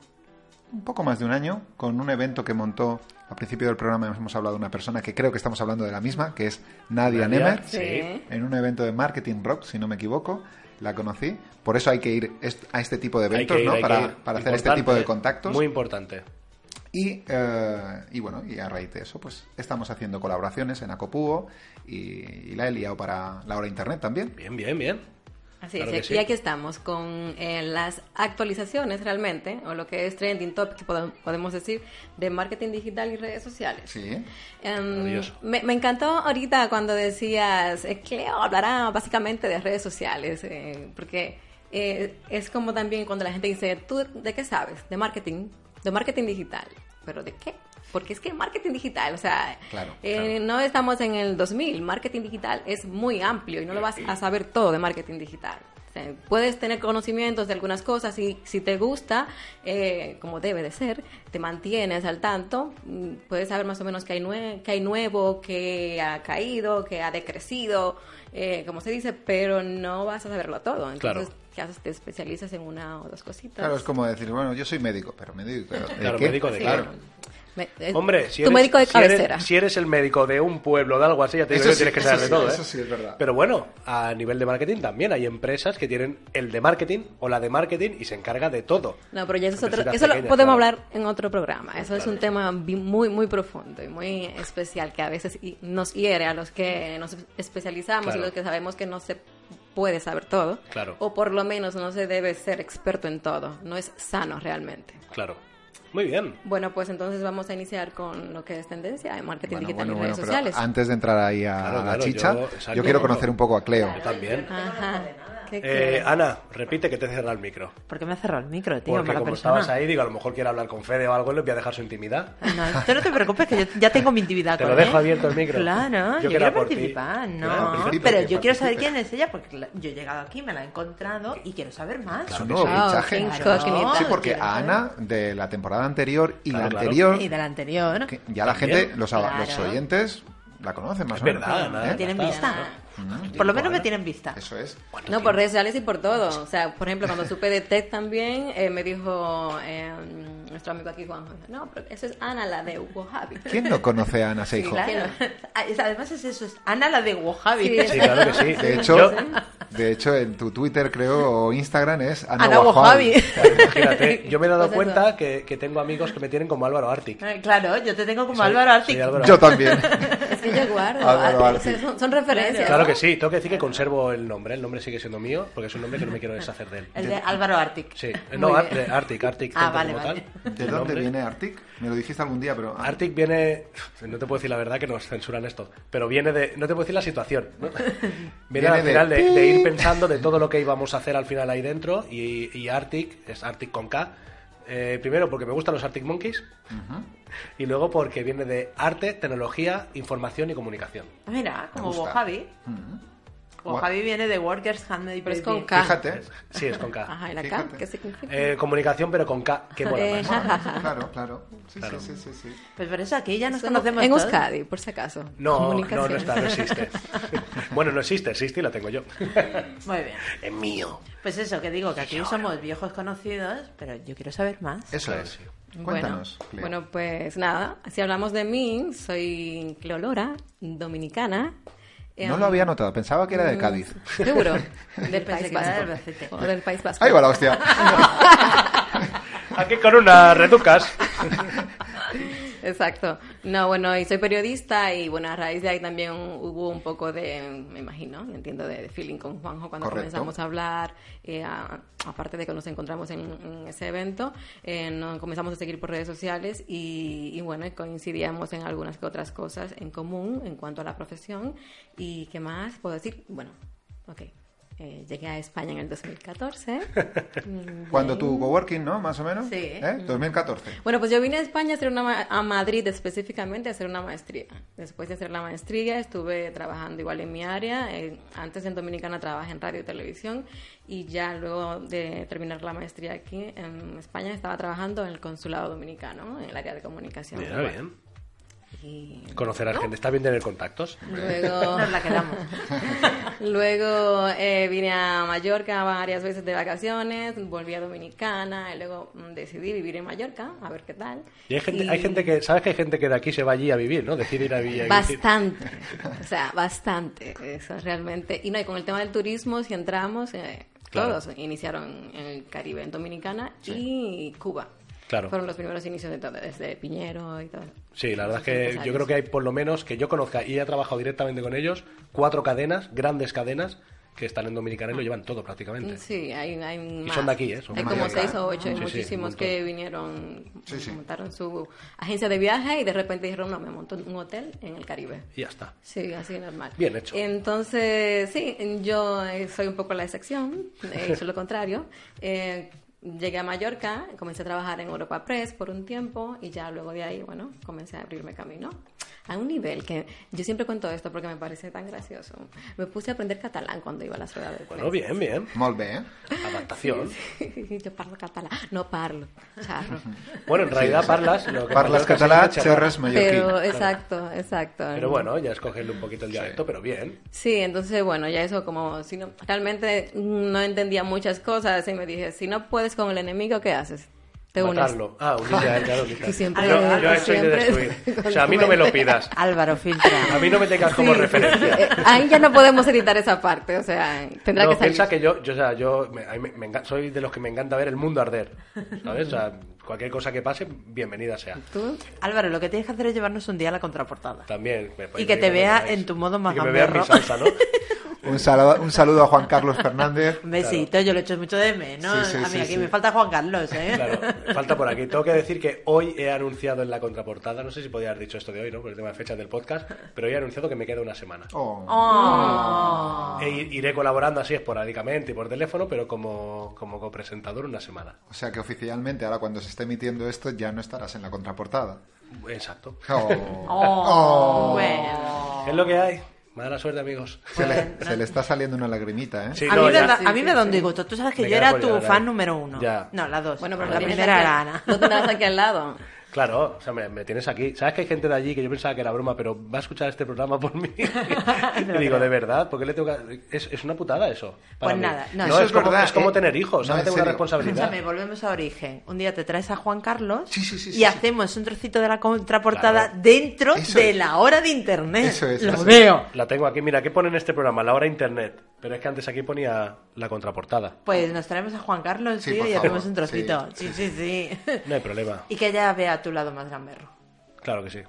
un poco más de un año, con un evento que montó al principio del programa. Hemos hablado de una persona que creo que estamos hablando de la misma, que es Nadia,
Nadia,
Nemer.
Sí.
En un evento de Marketing Rock, si no me equivoco, la conocí. Por eso hay que ir a este tipo de eventos,
ir,
¿no? Para, para hacer este tipo de contactos.
Muy importante.
Y, eh, y bueno, y a raíz de eso, pues estamos haciendo colaboraciones en Acopúo y, y la he liado para la hora internet también.
Bien, bien, bien.
Así
Claro
es,
que sí.
y aquí estamos con eh, las actualizaciones realmente, o lo que es trending topic, podem- podemos decir, de marketing digital y redes sociales.
Sí.
Maravilloso.
me, me encantó ahorita cuando decías, eh, Cleo hablará básicamente de redes sociales, eh, porque eh, es como también cuando la gente dice, ¿tú de qué sabes? De marketing, de marketing digital, pero ¿de qué? Porque es que marketing digital, o sea,
Claro,
eh, no estamos en el 2000, marketing digital es muy amplio y no lo vas a saber todo de marketing digital. O sea, puedes tener conocimientos de algunas cosas y si te gusta, eh, como debe de ser, te mantienes al tanto, mm, puedes saber más o menos qué hay, nue- qué hay nuevo, qué ha caído, qué ha decrecido, eh, como se dice, pero no vas a saberlo todo. Entonces,
Claro.
¿Qué haces? Te especializas en una o dos cositas.
Claro, es como decir, bueno, yo soy médico, pero médico ¿de
Claro,
qué?
médico de
Sí.
claro.
Me- es
Hombre, si
tu
eres,
médico de
si eres-
cabecera.
Si eres, el médico de un pueblo, de algo así, ya te digo que
sí,
tienes que saber de
sí,
todo, ¿eh?
eso sí es verdad.
Pero bueno, a nivel de marketing también hay empresas que tienen el de marketing o la de marketing y se encarga de todo.
No, pero ya eso es otro, eso lo podemos
claro.
hablar en otro programa. Eso es un tema muy, muy profundo y muy especial que a veces nos hiere a los que nos especializamos
Claro.
y los que sabemos que no se puede saber todo.
Claro.
O por lo menos no se debe ser experto en todo. No es sano realmente.
Claro. Muy bien.
Bueno, pues entonces vamos a iniciar con lo que es tendencia en marketing
Bueno,
digital
bueno,
y
bueno,
redes
pero
sociales.
antes de entrar ahí a
Claro,
la
claro,
chicha,
yo-
yo, quiero conocer un poco a Cleo.
Yo también.
Ajá. ¿Qué
Eh? Ana, repite que te cerra el micro.
¿Por qué me ha cerrado el micro, tío?
Porque como
persona.
estabas ahí, digo, a lo mejor quiere hablar con Fede o algo y le voy a dejar su intimidad.
No, tú no te preocupes, que yo ya tengo mi intimidad
Te
con
lo dejo abierto el micro.
Claro,
Yo
yo, quiero participar,
Claro,
no. pero
que
yo quiero saber quién es ella, porque yo he llegado aquí, me la he encontrado y quiero saber más.
Es un nuevo
Ah,
fichaje.
Claro.
Sí, porque
Claro.
a Ana, de la temporada anterior y
Claro,
la
claro.
anterior,
Y de la anterior.
que ya la gente, los,
Claro.
los oyentes, la conocen más
Es
o menos.
verdad,
¿eh?
Me tienen
Está-
vista. Por lo menos me tienen vista.
Eso es.
No, por redes sociales y por todo. O sea, por ejemplo, cuando supe de TED también, eh, me dijo eh, nuestro amigo aquí, Juan, no, pero esa es Ana, la de Hugo Javi.
¿Quién no conoce a Ana Seijo?
Claro. Ah, es- Además es eso, es Ana la de Wojavi.
Sí,
Sí, claro que sí.
De hecho, de hecho, en tu Twitter, creo, o Instagram es Ana,
Ana.
Imagínate, yo me he dado
Pues
cuenta que, que tengo amigos que me tienen como Álvaro Artic.
Eh, Claro, yo te tengo como
Soy-
Álvaro Artic.
Álvaro
Yo también.
Es que yo guardo.
Álvaro
son, son referencias.
Claro que sí, tengo que decir que conservo el nombre. El nombre sigue siendo mío porque es un nombre que no me quiero deshacer de él.
El de Álvaro Artic.
Sí,
Muy
no, Ar-
bien.
de Arctic, Arctic.
Ah, vale,
como
vale.
tal.
¿De dónde
nombre.
viene Arctic? Me lo dijiste algún día, pero... ah,
Arctic viene, no te puedo decir la verdad que nos censuran esto, pero viene de, no te puedo decir la situación, ¿no? viene,
Viene
al final de, ir pensando de todo lo que íbamos a hacer al final ahí dentro y, y Arctic, es Arctic con K, eh, primero porque me gustan los Arctic Monkeys y luego porque viene de arte, tecnología, información y comunicación.
Mira, como
gusta.
Wojavi. Wojavi viene de Workers Handmade
Pero es con K.
Fíjate.
Sí, es con K.
Ajá, ¿y la K? ¿Qué significa?
Eh, comunicación pero con K, que mola
Eh,
más.
jajaja.
Claro, claro. Sí,
Claro.
sí, sí, sí, sí.
Pues por eso aquí ya nos conocemos
En
todos.
Euskadi, por si acaso.
No, no, no está, no existe. bueno, no existe, existe y la tengo yo.
Muy bien.
es mío.
Pues eso, que digo, que aquí somos viejos conocidos, pero yo quiero saber más.
Eso es.
sí.
Cuéntanos,
Bueno,
Cleo.
bueno, pues nada, si hablamos de mí, soy Cleolora, dominicana.
No
Em,
lo había notado, pensaba que era de Cádiz.
Seguro, del País Vasco.
del Albacete.
O del País Vasco.
Ahí va la hostia.
Aquí con unas reducas.
Exacto. No, bueno, y soy periodista y bueno, a raíz de ahí también hubo un poco de, me imagino, entiendo, de, de feeling con Juanjo cuando
Correcto.
comenzamos a hablar, eh, a- aparte de que nos encontramos en, en ese evento, eh, nos comenzamos a seguir por redes sociales y, y bueno, coincidíamos en algunas que otras cosas en común en cuanto a la profesión y qué más puedo decir, bueno, ok. Eh, llegué a España en el 2014. Mm,
Cuando tu coworking, ¿no? Más o menos.
Sí.
¿Eh? 2014.
Bueno, pues yo vine a España a hacer una ma- a Madrid específicamente a hacer una maestría. Después de hacer la maestría estuve trabajando igual en mi área. eh, antes en Dominicana trabajé en radio y televisión y ya luego de terminar la maestría aquí en España estaba trabajando en el consulado dominicano en el área de comunicación.
Mira, bien.
Y
Conocer a gente. Está bien tener contactos.
luego
Nos la quedamos.
Luego eh, vine a Mallorca varias veces de vacaciones, volví a Dominicana y luego mm, decidí vivir en Mallorca, a ver qué tal.
Y hay gente,
Y-
hay gente que, ¿sabes que hay gente que de aquí se va allí a vivir, ¿no? Decide ir a vivir. a vivir.
Bastante, o sea, bastante, eso realmente. Y no, y con el tema del turismo, si entramos, eh,
Claro.
todos iniciaron en el Caribe, en Dominicana y Cuba.
Claro.
Fueron los primeros inicios de todo, desde Piñero y todo.
Sí, la verdad es que yo creo que hay por lo menos que yo conozca y he trabajado directamente con ellos, cuatro cadenas, grandes cadenas, que están en Dominicana y lo llevan todo prácticamente.
Sí, hay, hay
Y
más.
son de aquí, ¿eh? Son
hay como seis o ocho, hay
Sí, sí,
muchísimos
montón.
que vinieron,
Sí, sí.
montaron su agencia de viaje y de repente dijeron, no, me monto un hotel en el Caribe.
Y ya está.
Sí, así normal.
Bien hecho.
Entonces, sí, yo eh, soy un poco la excepción, he hecho lo contrario. Eh, llegué a Mallorca, comencé a trabajar en Europa Press por un tiempo y ya luego de ahí, bueno, comencé a abrirme camino. A un nivel que yo siempre cuento esto porque me parece tan gracioso. Me puse a aprender catalán cuando iba a la ciudad del
Bueno, bien, bien.
Molt bé.
Adaptación.
Yo parlo catalán, no parlo, charro.
Bueno, en realidad parlas lo que dice charrar.
xerres mallorquí.
Pero, exacto, exacto.
Pero bueno, ya escogerle un poquito el dialecto, pero bien.
Sí, entonces, bueno, ya eso como, si no, realmente no entendía muchas cosas y me dije, si no puedes con el enemigo, ¿qué haces? Te unes.
Matarlo. Ah, unirse a él, claro.
siempre-
yo, yo soy de destruir. O sea, a mí no me lo pidas.
Álvaro, filtra.
A mí no me tengas como
Sí.
referencia.
Eh, Ahí ya no podemos editar esa parte, o sea, tendrá
No,
que salir.
piensa que yo, yo, o sea, yo me- me- me soy de los que me encanta ver el mundo arder. ¿Sabes? O sea, cualquier cosa que pase, bienvenida sea.
¿Tú?
Álvaro, lo que tienes que hacer es llevarnos un día a la contraportada.
También. me
Y que te vea en tu modo
Y que me vea en mi salsa, ¿no?
Un saludo, un saludo a Juan Carlos Fernández.
Un besito, yo lo echo mucho de menos.
Sí, sí,
a mí
sí,
aquí
sí.
me falta Juan Carlos, ¿eh?
Claro, falta por aquí. Tengo que decir que hoy he anunciado en la contraportada, no sé si podía haber dicho esto de hoy, ¿no? Por el tema de fechas del podcast, pero hoy he anunciado que me queda una semana.
Oh.
Oh.
E ir- iré colaborando así esporádicamente y por teléfono, pero como, como copresentador una semana.
O sea que oficialmente, ahora cuando se esté emitiendo esto, ya no estarás en la contraportada.
Exacto.
Oh.
Oh. Bueno.
Es lo que hay. Mala suerte, amigos.
Se, le, se le está saliendo una lagrimita, ¿eh?
Sí,
A
no,
mí,
ya.
me da,
Sí,
a mí
sí,
me da un disgusto. Tú sabes que
Me
yo era tu fan número uno.
Ya.
No, la dos.
Bueno, pero
la primera era Ana.
Lo tendrás aquí al lado.
Claro, o sea, me, me tienes aquí. ¿Sabes que hay gente de allí que yo pensaba que era broma, pero va a escuchar este programa por mí? y digo, ¿de verdad? ¿Por qué le tengo que...? Es, es una putada eso. para
Pues
mí.
nada, no,
no,
eso
es,
es
como,
verdad,
es como
¿eh?
tener hijos,
No,
ahora
en
tengo una responsabilidad.
Escúchame, volvemos a origen. Un día te traes a Juan Carlos
Sí, sí, sí,
y hacemos un trocito de la contraportada
Claro.
dentro
Eso
de
es.
la hora de internet.
Eso es,
Lo veo.
La tengo aquí, mira, ¿qué pone en este programa? La hora internet. Pero es que antes aquí ponía la contraportada.
Pues nos traemos a Juan Carlos,
Sí,
tío, y hacemos un trocito. Sí, sí, sí.
No hay problema.
y que ella vea tu lado más gamberro,
Claro que sí.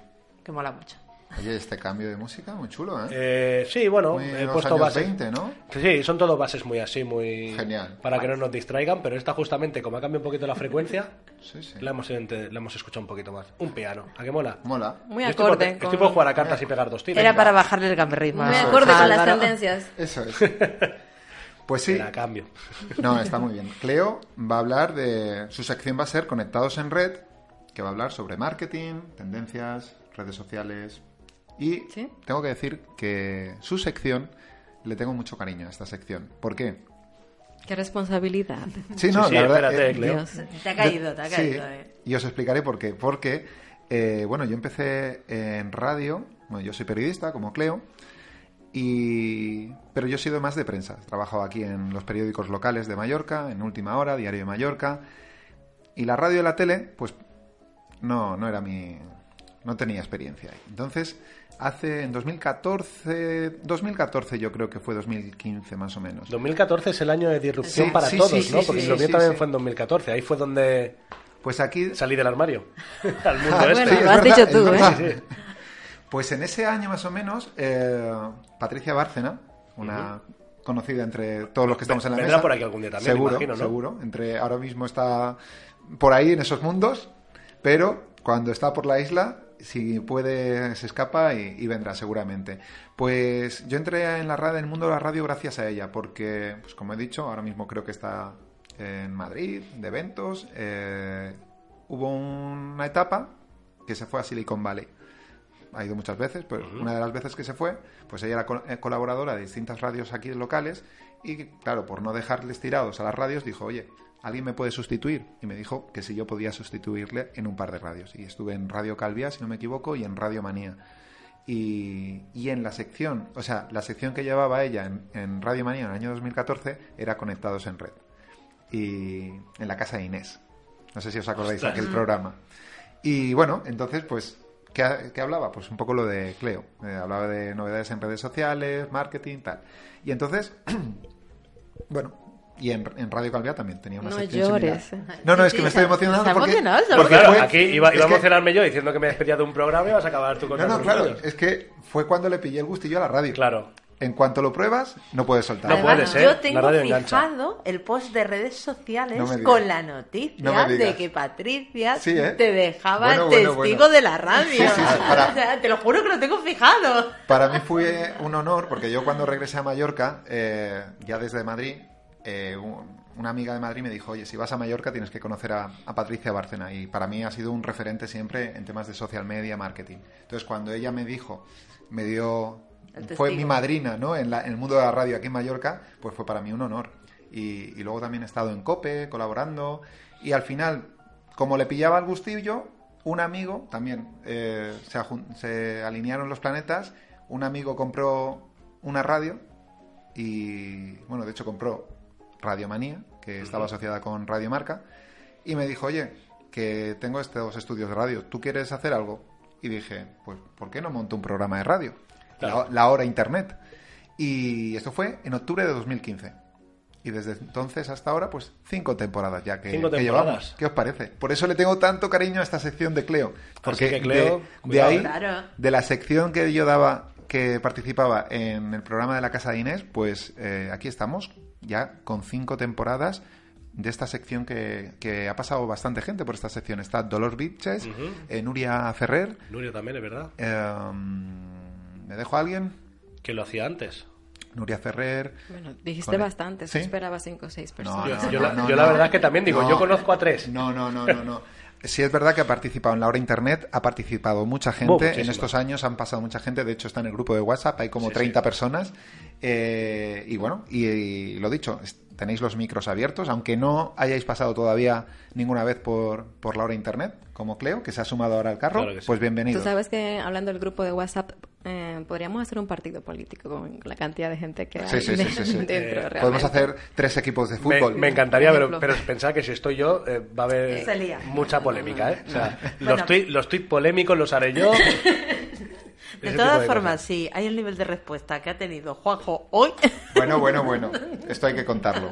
que mola mucho.
Oye, este cambio de música, muy chulo, ¿eh?
Eh, sí, bueno,
Muy
he
los
puesto
años
bases.
20, ¿no?
Sí, son todos bases muy así, muy.
Genial.
Para que no nos distraigan, pero esta justamente, como ha cambiado un poquito la frecuencia,
Sí, sí.
la hemos, la hemos escuchado un poquito más. Un piano, ¿a qué mola?
Mola.
Muy
Yo estoy por-
acorde.
Estoy por jugar a cartas y pegar dos tiros.
Era para bajarle el gamberrismo.
Muy acorde con las tendencias.
Eso es. Pues sí.
Era a cambio.
No, está muy bien. Cleo va a hablar de... Su sección va a ser Conectados en Red, que va a hablar sobre marketing, tendencias, redes sociales. Y
Sí.
tengo que decir que su sección le tengo mucho cariño a esta sección. ¿Por qué?
Qué responsabilidad.
Sí, no,
sí,
la verdad...
espérate,
eh.
Dios.
Te ha caído, te ha
Sí,
caído. eh.
y os explicaré por qué. Porque, eh, bueno, yo empecé en radio, bueno, yo soy periodista, como Cleo, y... pero yo he sido más de prensa. He trabajado aquí en los periódicos locales de Mallorca, en Última Hora, Diario de Mallorca, y la radio y la tele, pues no, no era mi... no tenía experiencia ahí. Entonces, hace en 2014, 2014 yo creo que fue 2015 más o menos.
2014 es el año de disrupción
Sí,
para
sí,
todos,
sí,
¿no?
sí,
Porque
sí,
lo mío también
sí.
fue en 2014. Ahí fue donde
Pues aquí
salí del armario. Al mundo
Ah,
este.
bueno, lo has
verdad,
dicho tú, ¿eh?
verdad.
Sí, sí.
Pues en ese año más o menos, eh, Patricia Bárcena, una conocida entre todos los que estamos en la
Vendrá
mesa.
por aquí algún día también,
seguro,
imagino, ¿no?
Seguro, entre ahora mismo está por ahí en esos mundos, pero cuando está por la isla, si puede, se escapa y, y vendrá seguramente. Pues yo entré en la radio, en el mundo de la radio gracias a ella, porque, pues como he dicho, ahora mismo creo que está en Madrid, de eventos. eh, hubo una etapa que se fue a Silicon Valley ha ido muchas veces, pero una de las veces que se fue, pues ella era co- eh, colaboradora de distintas radios aquí locales y claro, por no dejarles tirados a las radios, dijo, oye, ¿alguien me puede sustituir? Y me dijo que si yo podía sustituirle en un par de radios. Y estuve en Radio Calvia, si no me equivoco, y en Radio Manía. Y, y en la sección, o sea, la sección que llevaba ella en, en Radio Manía en el año 2014 era Conectados en Red. Y en la casa de Inés. No sé si os acordáis de aquel programa. Y bueno, entonces, pues, ¿qué, qué hablaba? Pues un poco lo de Cleo. Eh, hablaba de novedades en redes sociales, marketing, tal. Y entonces, bueno, y en, en Radio Calvia también tenía una
No
sección
llores.
similar. No, no, es que me estoy emocionando
Está
porque...
emocionado,
Porque claro,
fue-
aquí iba, iba a
que-
emocionarme yo diciendo que me despedía de un programa y vas a acabar tú con
No, no, claro, es que fue cuando le pillé el gustillo a la radio.
Claro.
En cuanto lo pruebas, no puedes soltar.
No
Además,
puede ser,
Yo tengo
radio engancha.
fijado el post de redes sociales
No
con la noticia
No
de que Patricia
Sí, ¿eh?
te dejaba
Bueno, bueno,
testigo
bueno.
de la radio.
Sí, sí, sí, para-
O sea, te lo juro que lo tengo fijado.
Para mí fue un honor, porque yo cuando regresé a Mallorca, eh, ya desde Madrid, eh, un- una amiga de Madrid me dijo, oye, si vas a Mallorca tienes que conocer a, a Patricia Bárcena y para mí ha sido un referente siempre en temas de social media, marketing. Entonces cuando ella me dijo, me dio, fue mi madrina ¿no? en, la- en el mundo de la radio aquí en Mallorca, pues fue para mí un honor. Y, y luego también he estado en COPE, colaborando y al final, como le pillaba el gustillo, un amigo también eh, se, se alinearon los planetas, un amigo compró una radio y bueno, de hecho compró Radio Manía, que estaba asociada con Radio Marca, y me dijo, oye, que tengo estos estudios de radio, ¿tú quieres hacer algo? Y dije, pues, ¿por qué no monto un programa de radio?
Claro.
La, la hora Internet. Y esto fue en octubre de 2015. Y desde entonces hasta ahora, pues cinco temporadas ya que,
Cinco
que llevamos. ¿Qué os parece? Por eso le tengo tanto cariño a esta sección de Cleo. Porque
que, Cleo,
de, ahí.
Claro.
de la sección que yo daba, que participaba en el programa de la Casa de Inés, pues eh, aquí estamos, ya con cinco temporadas de esta sección que, que ha pasado bastante gente por esta sección. Está Dolor Vitches,
Ujú.
eh, Nuria Ferrer.
Nuria también, es verdad.
eh, ¿Me dejo a alguien?
Que lo hacía antes.
Nuria Ferrer.
Bueno, dijiste bastante,
¿Sí?
yo esperaba cinco o seis personas.
Yo,
no,
yo
no,
la,
no,
yo la verdad es que también digo,
No.
yo conozco a tres.
No, no, no, no, no. Sí es verdad que ha participado en la hora internet, ha participado mucha gente. En estos años han pasado mucha gente. De hecho, está en el grupo de WhatsApp, hay como
Sí,
30
sí.
personas. Eh, y bueno, y, y lo dicho, tenéis los micros abiertos, aunque no hayáis pasado todavía ninguna vez por, por la hora internet, como Cleo, que se ha sumado ahora al carro,
Claro que sí.
pues
Tú
bienvenido.
sabes que hablando del grupo de WhatsApp, eh, podríamos hacer un partido político con la cantidad de gente que hay
Sí, sí, sí,
dentro.
Eh.
Podemos hacer tres equipos de fútbol.
me encantaría, pero, pero pensad que si estoy yo eh, va a haber mucha polémica, ¿eh? O sea,
Bueno.
los, tuit, los tuit polémicos los haré yo.
De todas formas, sí, hay el nivel de respuesta que ha tenido Juanjo hoy.
Bueno, bueno, bueno. Esto hay que contarlo.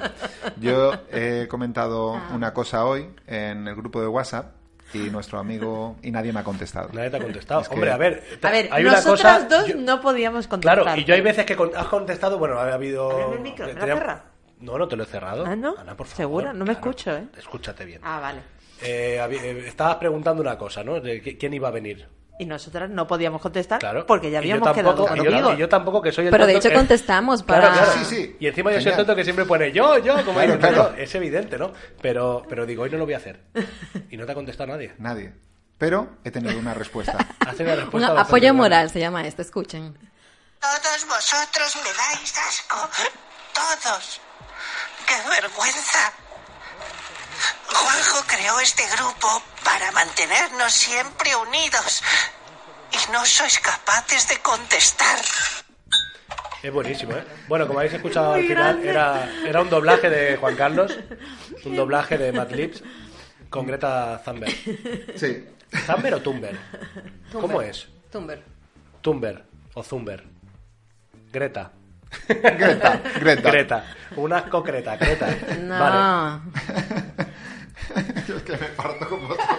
Yo he comentado una cosa hoy en el grupo de WhatsApp y nuestro amigo y nadie me ha contestado.
Nadie te ha contestado.
Es que-
Hombre, a ver,
A ver,
hay una
nosotras
cosa.
dos
yo-
no podíamos contestar.
Claro, y yo hay veces que con- has contestado, bueno, ha habido.
Ábreme el micro, ¿me lo
tenía-
cierras?
No, no te lo he cerrado.
Ah, ¿no?
Ana, por favor.
¿Segura? No me escucho, ¿eh?
Escúchate bien.
Ah, vale.
Eh, eh, estabas preguntando una cosa, ¿no? De qui- quién iba a venir.
Y nosotras no podíamos contestar
Claro.
porque ya
Y
habíamos
tampoco-
quedado
y yo,
contigo.
y yo tampoco, que soy el
Pero de hecho
que-
contestamos para...
claro.
Sí, sí.
Y encima yo soy el tonto que siempre pone yo, yo, como
Claro, claro.
¿no? Es evidente, ¿no? Pero, pero digo, hoy no lo voy a hacer. Y no te ha contestado nadie.
Nadie. Pero he tenido una respuesta.
Hace una
Un
respuesta
apoyo
buena.
moral se llama esto, escuchen.
Todos vosotros me dais asco. Todos. ¡Qué vergüenza! Juanjo creó este grupo para mantenernos siempre unidos. Y no sois capaces de contestar.
Es buenísimo, ¿eh? Bueno, como habéis escuchado al final, era, era un doblaje de Juan Carlos, un doblaje de Matt Lips con Greta Thunberg.
Sí.
¿Thunberg o Thunberg? ¿Cómo es?
Tumber.
Thunberg o Zumber. Greta.
Greta, Greta.
Greta. Un asco Greta, Greta.
No.
Vale.
Yo es que me parto con vosotros.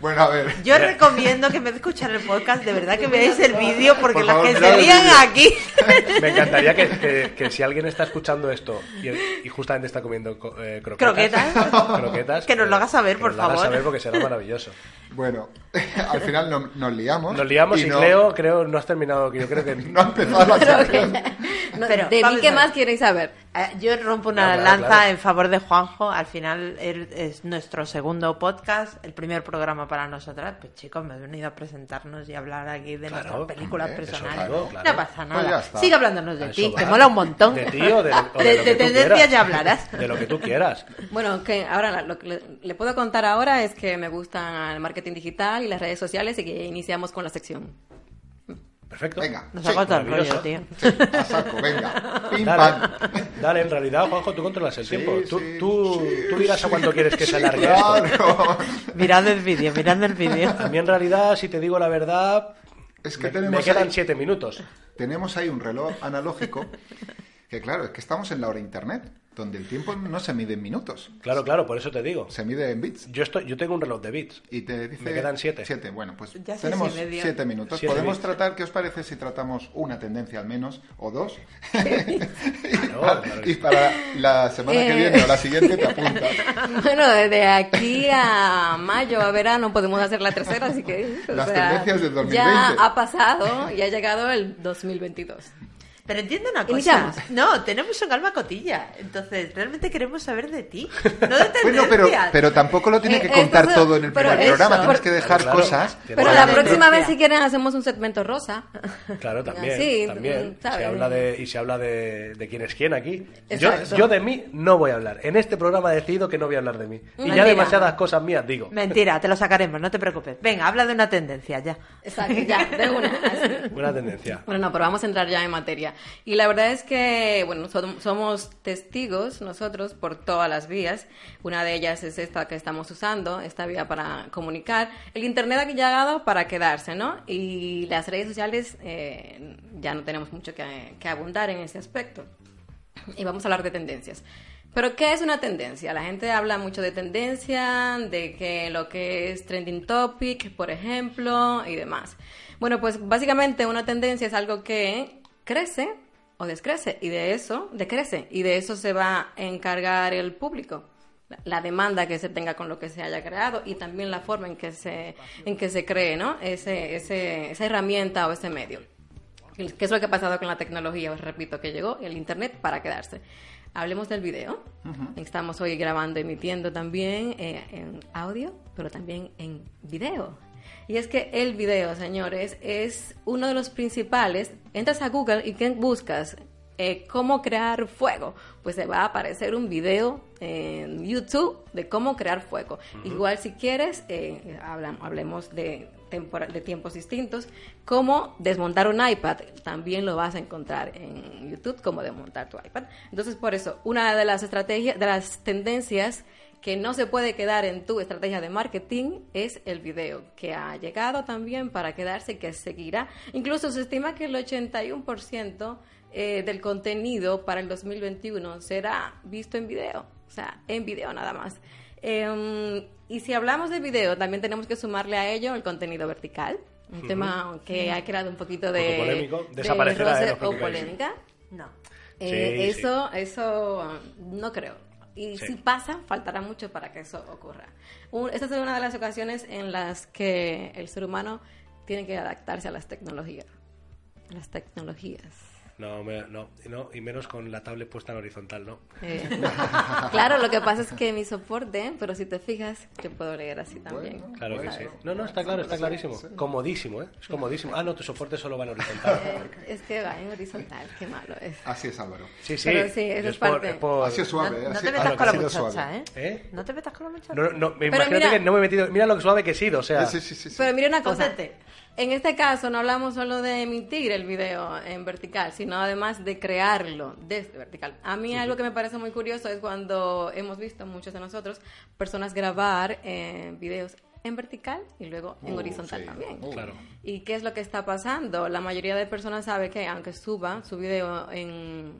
Bueno, a ver.
Yo recomiendo que en vez de escuchar el podcast, de verdad que veáis el vídeo porque
Por
las
favor,
que se lían aquí.
Me encantaría que, que- que si alguien está escuchando esto y, y justamente está comiendo co- eh, croquetas,
Croquetas.
croquetas,
Que nos lo
eh,
haga saber,
que
por
nos lo haga
favor.
saber porque será maravilloso.
Bueno, al final no- nos liamos.
Nos liamos y,
no,
Cleo, creo, no has terminado. que Yo creo que
No ha empezado la.
No,
Pero,
¿De
vamos
mí qué más queréis saber?
Eh, Yo rompo una
Claro,
lanza
claro.
en favor de Juanjo. Al final er- es nuestro segundo podcast, el primer programa para nosotras. Pues chicos, me he venido a presentarnos y hablar aquí de
Claro,
nuestras películas personales.
claro, claro.
No pasa
Pues
nada. Sigue hablándonos de ti, que
va.
mola un montón.
De ti o de, o de
De-
lo
de
que tú
tendencias
quieras.
ya hablarás.
De lo que tú quieras.
Bueno, que ahora lo que le, le puedo contar ahora es que me gusta el marketing digital y las redes sociales y que iniciamos con la sección.
Perfecto.
Venga.
Nos
sí,
ha cortado el rollo, tío.
Sí, a saco, venga. Pim,
Dale,
pam.
dale, en realidad, Juanjo, tú controlas el
Sí,
tiempo. Tú,
sí,
tú,
sí,
tú dirás a cuánto quieres que se alargue esto.
claro.
Mirad el vídeo, mirad el vídeo.
A mí, en realidad, si te digo la verdad,
Es que
me,
tenemos
me quedan
ahí-
siete minutos.
Tenemos ahí un reloj analógico que, claro, es que estamos en la hora internet, donde el tiempo no se mide en minutos,
Claro, claro, por eso te digo.
se mide en bits.
Yo, estoy, yo tengo un reloj de bits.
Y te dice...
Me quedan siete.
Siete, bueno, pues
Ya
tenemos
y
siete minutos.
Siete
Podemos
bits.
tratar, ¿qué os parece si tratamos una tendencia al menos, o dos?
Claro, claro que
y para la semana que
Eh.
viene o la siguiente te apuntas.
Bueno, desde aquí a mayo, a verano, podemos hacer la tercera, así que...
Las
sea,
tendencias del 2020.
Ya ha pasado y ha llegado el 2022.
Pero entiendo una cosa.
Iniciamos.
No, tenemos un alma cotilla. Entonces, realmente queremos saber de ti. No de
Bueno, pero, pero tampoco lo tiene
Eh,
que
eh,
contar todo en el primer
eso,
programa. Tienes que dejar
Claro,
cosas.
Pero la próxima vez, si quieren, hacemos un segmento rosa.
Claro, también.
Sí,
también.
¿sabes?
Se habla de, y se habla de, de quién es quién aquí. Yo, yo de mí no voy a hablar. En este programa he decidido que no voy a hablar de mí. Y
Mentira.
ya demasiadas cosas mías digo.
Mentira, te lo sacaremos, no te preocupes. Venga, habla de una tendencia ya.
Exacto, ya, de una. así.
Buena tendencia.
Bueno, no, pero vamos a entrar ya en materia. Y la verdad es que, bueno, som- somos testigos nosotros por todas las vías. Una de ellas es esta que estamos usando, esta vía para comunicar. El Internet ha llegado para quedarse, ¿no? Y las redes sociales eh, ya no tenemos mucho que, que abundar en ese aspecto. Y vamos a hablar de tendencias. Pero, ¿qué es una tendencia? La gente habla mucho de tendencia, de que lo que es trending topic, por ejemplo, y demás. Bueno, pues básicamente una tendencia es algo que crece o descrece, y de eso, decrece, y de eso se va a encargar el público. La- demanda que se tenga con lo que se haya creado y también la forma en que se, en que se cree, ¿no? Ese, ese, esa herramienta o ese medio. ¿Qué es lo que ha pasado con la tecnología? Os repito que llegó el Internet para quedarse. Hablemos del video. Estamos hoy grabando, emitiendo también eh, en audio, pero también en video. Y es que el video, señores, es uno de los principales. Entras a Google y ¿qué buscas? Eh, cómo crear fuego. Pues se va a aparecer un video en YouTube de cómo crear fuego. Igual si quieres, eh, hablemos de, de tiempos distintos, cómo desmontar un iPad. También lo vas a encontrar en YouTube, cómo desmontar tu iPad. Entonces, por eso, una de las estrategias, de las tendencias que no se puede quedar en tu estrategia de marketing es el video, que ha llegado también para quedarse y que seguirá. Incluso se estima que el 81% eh, del contenido para el 2021 será visto en video, o sea, en video nada más. Eh, y si hablamos de video, también tenemos que sumarle a ello el contenino vertical, un tema que ha creado un poquito de,
poco polémico.
de
Desaparecerá, ¿eh? No
o polémica.
No.
Eh,
Sí,
eso, eso no creo. Y
Sí.
si pasa, faltará mucho para que eso ocurra. Un- esta es una de las ocasiones en las que el ser humano tiene que adaptarse a las tecnologías. A las tecnologías.
No, me- no, no, y menos con la tablet puesta en horizontal, ¿no?
Eh, claro, lo que pasa es que mi soporte, pero si te fijas, yo puedo leer así también.
Claro que sí. No, no, está claro, está clarísimo. Comodísimo, ¿eh? Es comodísimo. Ah, no, tu soporte solo va en horizontal.
Eh, es que va en horizontal, qué malo es.
Así es, Álvaro.
Sí, sí.
Pero sí, eso es
por-
parte.
por-
Ha sido
No,
suave.
no
ha
te metas con la muchacha,
suave.
¿eh?
¿Eh?
No te metas con la muchacha.
No, no, imagínate
mira-
que no me he metido. Mira lo suave que he sido, o sea.
Sí, sí, sí, sí.
Pero mira una cosa.
Cóntete.
En este caso no hablamos solo de emitir el video en vertical, sino además de crearlo desde vertical. A mí algo que me parece muy curioso es cuando hemos visto muchos de nosotros personas grabar eh, videos en vertical y luego en
Uh,
horizontal
sí.
también.
Uh.
Claro.
¿Y qué es lo que está pasando? La mayoría de personas sabe que aunque suba su video en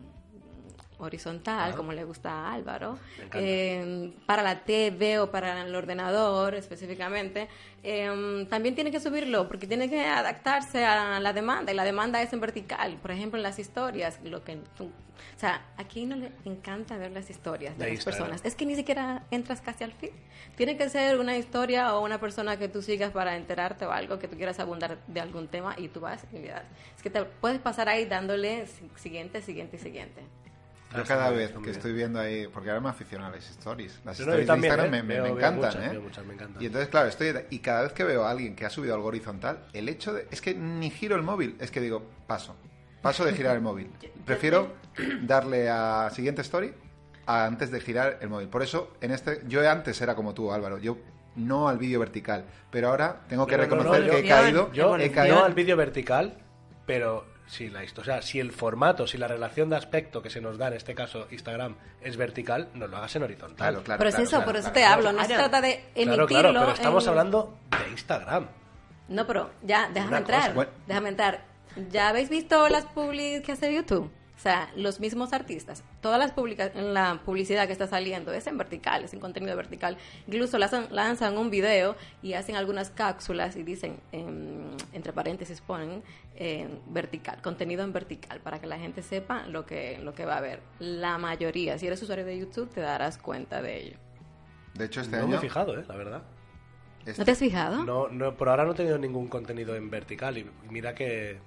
horizontal, como le gusta a Álvaro, eh, para la TV o para el ordenador específicamente, eh, también tiene que subirlo porque tiene que adaptarse a la demanda y la demanda es en vertical, por ejemplo en las historias, lo que tú- o sea, aquí no le encanta ver las historias de,
De
las
Instagram.
personas, es que ni siquiera entras casi al feed, tiene que ser una historia o una persona que tú sigas para enterarte o algo que tú quieras abundar de algún tema y tú vas y das. Es que te puedes pasar ahí dándole si- siguiente, siguiente, siguiente.
Yo
Está
cada vez que
bien.
estoy viendo ahí, porque ahora me aficiono a las stories. Las
Yo no, yo
stories
también,
de Instagram
¿eh?
me,
Veo-
encantan,
muchas,
¿eh?
veo muchas, me encantan.
Y entonces, claro, estoy y cada vez que veo a alguien que ha subido algo horizontal, el hecho de es que ni giro el móvil, es que digo, paso. Paso de girar el móvil. Prefiero darle a siguiente story a antes de girar el móvil. Por eso, en este yo antes era como tú, Álvaro. Yo no al vídeo vertical, pero ahora tengo que
No, no, no,
reconocer
yo-
que he caído,
Yo
he
no
caído
al vídeo vertical, pero si la histo- o sea, si el formato, si la relación de aspecto que se nos da en este caso Instagram es vertical, no lo hagas en horizontal.
Claro, claro.
pero es
claro,
eso,
claro,
por eso
claro.
te hablo, no se trata de emitirlo.
Claro, claro, pero estamos
en-
hablando de Instagram.
No, pero ya, déjame
Una
entrar.
cosa.
Bueno.
Déjame entrar. ¿Ya habéis visto las publi que hace YouTube? O sea, los mismos artistas. Todas las publica la publicidad que está saliendo es en vertical, es en contenido vertical. Incluso lanzan, lanzan un video y hacen algunas cápsulas y dicen, em, entre paréntesis ponen, em, vertical, contenido en vertical, para que la gente sepa lo que, lo que va a ver. La mayoría, si eres usuario de YouTube, te darás cuenta de ello.
De hecho, este
no me he
año
fijado, eh, la verdad.
este-
¿No te has fijado?
No, no, por ahora no he tenido ningún contenido en vertical y mira que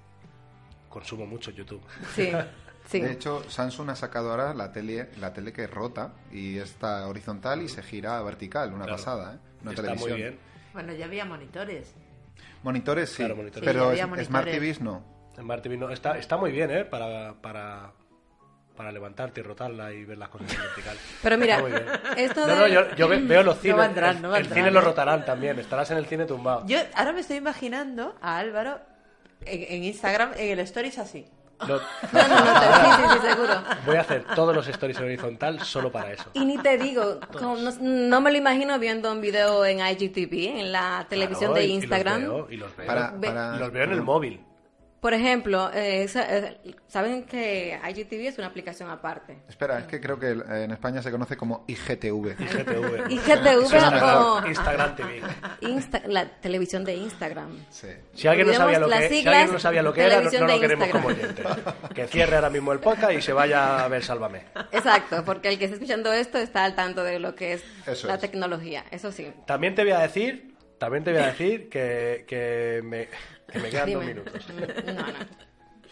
consumo mucho YouTube.
Sí, sí.
De hecho, Samsung ha sacado ahora la tele, la tele que rota y está horizontal y se gira vertical, una
Claro.
pasada, ¿eh? Una
Está
televisión.
muy bien.
Bueno, ya había monitores.
Monitores sí,
Claro, monitores.
pero
Sí, había
es- Smart
monitores.
TVs no.
Smart TV no, está, está muy bien, ¿eh? Para, para, para levantarte y rotarla y ver las cosas en vertical.
Pero mira, esto
No,
de-
no, yo, yo ve- veo los
No
cines.
no
el, cine lo rotarán también. Estarás en el cine tumbado.
Yo ahora me estoy imaginando a Álvaro en, en Instagram, en el Stories así.
No,
No, no, no, sí, sí, sí, seguro.
voy a hacer todos los stories en horizontal solo para eso.
Y ni te digo, como no, no me lo imagino viendo un video en IGTV, en la televisión
Claro,
de
y- y los
Instagram.
veo, Y los veo,
Para, para-
los veo en el móvil.
Por ejemplo, eh, eh, saben que IGTV es una aplicación aparte.
Espera, es que creo que eh, en España se conoce como IGTV.
IGTV.
IGTV o.
Instagram TV.
Insta- la televisión de Instagram.
Sí.
Si alguien, no sabía lo que, si alguien no sabía lo que era, no, lo queremos como
Instagram.
oyente. Que cierre ahora mismo el podcast y se vaya a ver Sálvame.
Exacto, porque el que está escuchando esto está al tanto de lo que es
Eso
la
es.
tecnología, eso sí.
También te voy a decir, también te voy a decir que, que me, que me quedan dos
Dime.
minutos.
No, no.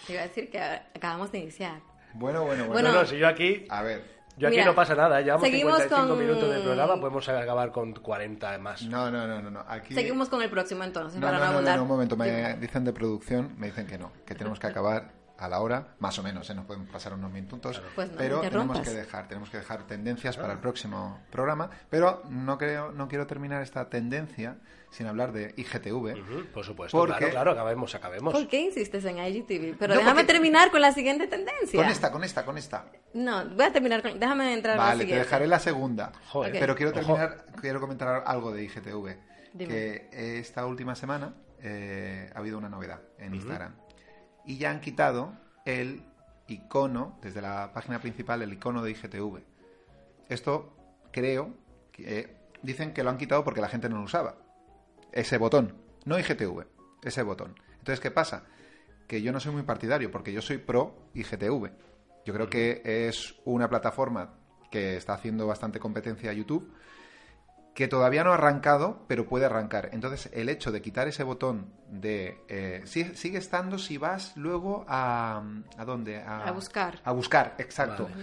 Te iba a decir que acabamos de iniciar.
Bueno, bueno, bueno.
Bueno,
no, no, si yo aquí,
A ver.
yo aquí
Mira,
no pasa nada, llevamos
seguimos
55
con-
minutos de programa, podemos acabar con 40 más.
No, no, no, no. no. Aquí...
Seguimos con el próximo entonces,
No,
para
no,
no,
no, no,
abundar.
no, un momento. Me dicen de producción, me dicen que no, que tenemos que acabar a la hora, más o menos, ¿eh? nos pueden pasar unos minutos,
Pues no
pero tenemos que dejar, tenemos que dejar tendencias para el próximo programa, pero no creo, no quiero terminar esta tendencia sin hablar de IGTV.
Por supuesto,
Porque-
claro, claro, acabemos, acabemos.
¿Por qué insistes en IGTV? Pero
No,
déjame
porque-
terminar con la siguiente tendencia.
Con esta, con esta, con esta.
No, voy a terminar con... Déjame entrar a la
Vale, te
siguiente.
dejaré la segunda.
Joder.
Pero quiero
Ojo.
terminar, quiero comentar algo de IGTV.
Dime.
Que esta última semana eh, ha habido una novedad en Instagram. Y ya han quitado el icono, desde la página principal, el icono de IGTV. Esto creo que eh, dicen que lo han quitado porque la gente no lo usaba. Ese botón, no IGTV, ese botón. Entonces, ¿qué pasa? Que yo no soy muy partidario porque yo soy pro IGTV. Yo creo que es una plataforma que está haciendo bastante competencia a YouTube, que todavía no ha arrancado, pero puede arrancar. Entonces, el hecho de quitar ese botón de... eh, sigue estando si vas luego a... ¿A dónde?
A buscar.
A buscar, exacto.
Vale.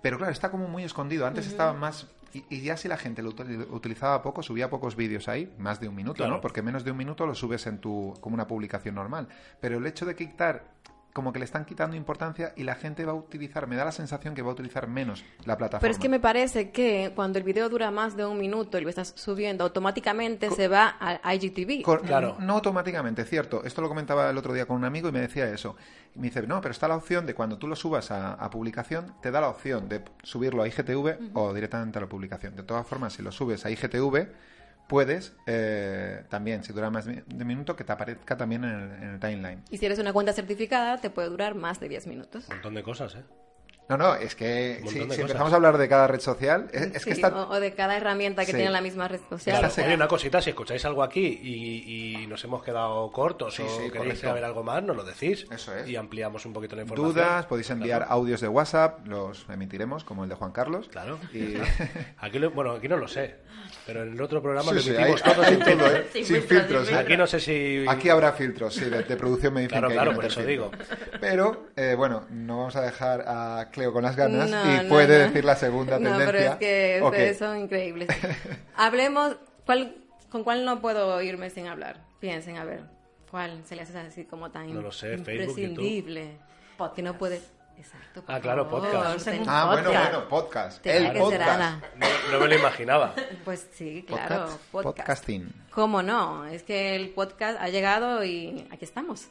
Pero claro, está como muy escondido. Antes estaba más... Y, y ya si la gente lo util- utilizaba poco, subía pocos vídeos ahí, más de un minuto,
Claro.
¿no? Porque menos de un minuto lo subes en tu como una publicación normal. Pero el hecho de quitar, como que le están quitando importancia y la gente va a utilizar, me da la sensación que va a utilizar menos la plataforma.
Pero es que me parece que cuando el video dura más de un minuto y lo estás subiendo, automáticamente se va al IGTV.
Claro.
No automáticamente, cierto. Esto lo comentaba el otro día con un amigo y me decía eso. Y me dice, no, pero está la opción de cuando tú lo subas a, a publicación, te da la opción de subirlo a IGTV o directamente a la publicación. De todas formas, si lo subes a IGTV, puedes eh, también, si dura más de un minuto, que te aparezca también en el, en el timeline.
Y si eres una cuenta certificada, te puede durar más de 10 minutos.
Un montón de cosas, ¿eh?
No, no, es que si, si
cosas.
empezamos a hablar de cada red social, es, es que
Sí,
está...
o, o de cada herramienta que
Sí.
tiene la misma red social.
Claro, oye, una cosita, si escucháis algo aquí y, y nos hemos quedado cortos
Sí,
o
sí,
queréis
correcto.
saber algo más, nos lo decís.
Eso es.
Y ampliamos un poquito la información.
Dudas, podéis enviar
Claro.
audios de WhatsApp, los emitiremos, como el de Juan Carlos.
Claro.
Y...
Aquí lo- bueno, aquí no lo sé, pero en el otro programa
Sí,
lo
sí,
emitimos
hay-
todo
hay
sin
todo,
filtro.
¿eh?
Sin
Sin
filtros, sin
¿eh?
Aquí no sé si...
Aquí habrá filtros, sí, de, de producción me dicen
Claro,
que
claro, por eso digo.
Pero, eh, bueno, no vamos a dejar a Cleo con las ganas
No,
y
no,
puede
no.
decir la segunda
No,
tendencia.
pero es que
Ok.
ustedes son increíbles. Hablemos, ¿cuál, ¿con cuál no puedo irme sin hablar? Piensen, a ver, ¿cuál se les hace así como tan
No lo sé,
imprescindible? que no puede... Exacto.
Ah, claro, podcast.
Ah, bueno, bueno, podcast. El podcast.
No, no me lo imaginaba.
Pues sí, claro,
Podcast-
podcast.
Podcasting.
¿Cómo no? Es que el podcast ha llegado y aquí estamos.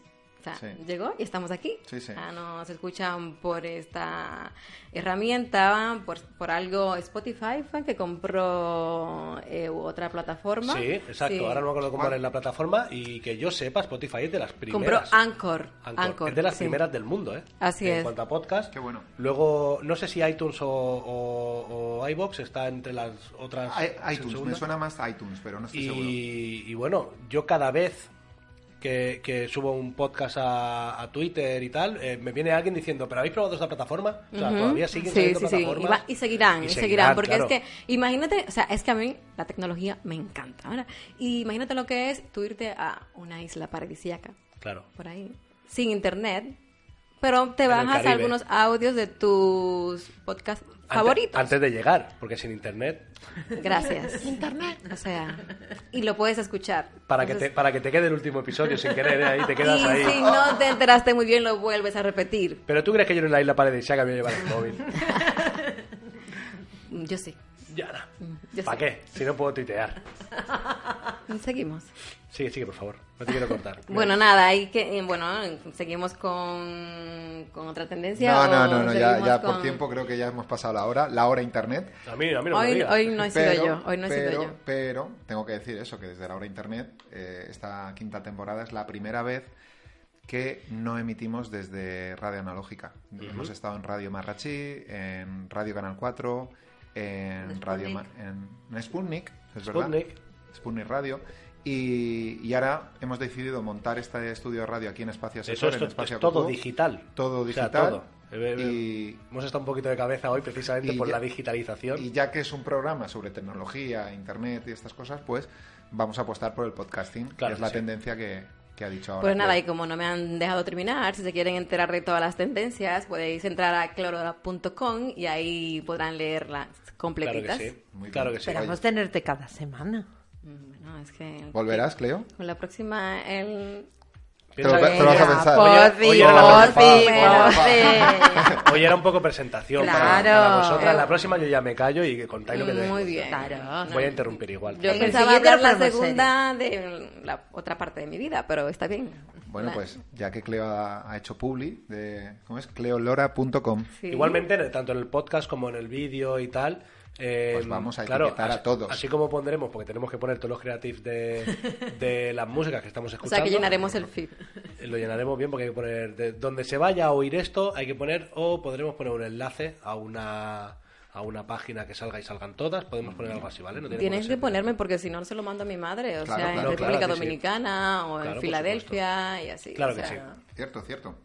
O sea,
Sí.
llegó y estamos aquí.
Sí, sí.
Ah, nos escuchan por esta herramienta, por, por algo Spotify fue que compró eh, otra plataforma.
Sí, exacto.
Sí.
Ahora no me acuerdo cómo
¿Cuál?
era la plataforma y que yo sepa, Spotify es de las
Compró
primeras.
Anchor.
Anchor.
Anchor,
es de las
sí.
primeras del mundo, ¿eh?
Así
en
es.
cuanto a podcast.
Qué bueno.
Luego, no sé si iTunes o, o, o iBox está entre las otras.
I- iTunes, me suena más iTunes, pero no estoy seguro.
Y, y bueno, yo cada vez que, que subo un podcast a, a Twitter y tal, eh, me viene alguien diciendo, ¿pero habéis probado esta plataforma? O sea, todavía siguen
sí, sí, sí. Y,
plataformas.
va- y seguirán,
Y
y
seguirán,
porque
claro.
es que, imagínate, o sea, es que a mí la tecnología me encanta, ¿verdad? Y imagínate lo que es tú irte a una isla paradisíaca,
Claro.
por ahí, sin internet, Pero te bajas algunos audios de tus podcasts favoritos.
Antes de llegar, porque sin internet.
Gracias. Internet. O sea, y lo puedes escuchar.
Para que, te,
Entonces,
para que te quede el último episodio sin querer, ¿eh? ahí te quedas
y
ahí.
si no te enteraste muy bien, lo vuelves a repetir.
Pero tú crees que yo en la isla paradisíaca me voy a llevar el móvil.
Yo sí.
Ya, no.
yo
¿Para
sé.
qué? Si no puedo tuitear.
Seguimos.
Sigue, sigue, por favor. No te quiero cortar.
Bueno, nada, hay que, eh, bueno, seguimos con, con otra tendencia.
No, no, no, no, ya, ya por tiempo creo que ya hemos pasado la hora, la hora internet.
A mí, a mí no me
Hoy,
digas.
hoy no he sido
pero,
yo, hoy no he
pero,
sido yo.
pero tengo que decir eso, que desde la hora internet, eh, esta quinta temporada es la primera vez que no emitimos desde radio analógica. Hemos estado en Radio Marrachí, en Radio Canal 4, en Radio Ma- en, en Sputnik, es verdad.
Sputnik.
Sputnik Radio. Y, y ahora hemos decidido montar este estudio de radio aquí en Espacio
Eso
Asesor,
es,
en Espacio
es todo digital.
Todo
O sea,
digital.
todo.
Y,
Hemos estado un poquito de cabeza hoy precisamente por
ya-
la digitalización.
y ya que es un programa sobre tecnología, internet y estas cosas, pues vamos a apostar por el podcasting,
Claro
que es la
sí.
tendencia que, que ha dicho ahora.
Pues nada, y como no me han dejado terminar, si se quieren enterar de todas las tendencias, podéis entrar a clorora.com y ahí podrán leerlas
Claro que
completitas.
sí.
Muy
claro
bien.
que sí.
Esperamos tenerte cada semana.
Bueno, es que...
¿Volverás, Cleo?
Con la próxima, el...
Te lo-
que-
te lo vas a pensar.
Por
Oye,
fin,
oye, era la
por fin,
primera.
por fin.
Hoy era un poco presentación
Claro.
para, vosotras. La próxima yo ya me callo y contáis lo que tenéis.
Muy bien.
Claro.
Voy a interrumpir igual.
Yo pensaba hablar la segunda de la otra parte de mi vida, pero está bien.
Bueno, pues ya que Cleo ha, ha hecho publi, de, ¿cómo es? cleolora.com.
Sí.
Igualmente, tanto en el podcast como en el vídeo y tal. eh,
Pues vamos a
claro,
etiquetar a todos.
Así como pondremos, porque tenemos que poner todos los creatives de, de las músicas que estamos
O
escuchando.
sea que llenaremos el feed.
Eh, Lo llenaremos bien porque hay que poner. De donde se vaya a oír esto, hay que poner. O podremos poner un enlace a una a una página que salga y salgan todas. Podemos poner algo así, ¿vale? No tiene
Tienes que
ser-
ponerme porque si no se lo mando a mi madre, o
Claro,
sea,
claro,
en República
claro que sí.
Dominicana o en Filadelfia y así.
Claro
o
que
sea,
sí.
Cierto, cierto.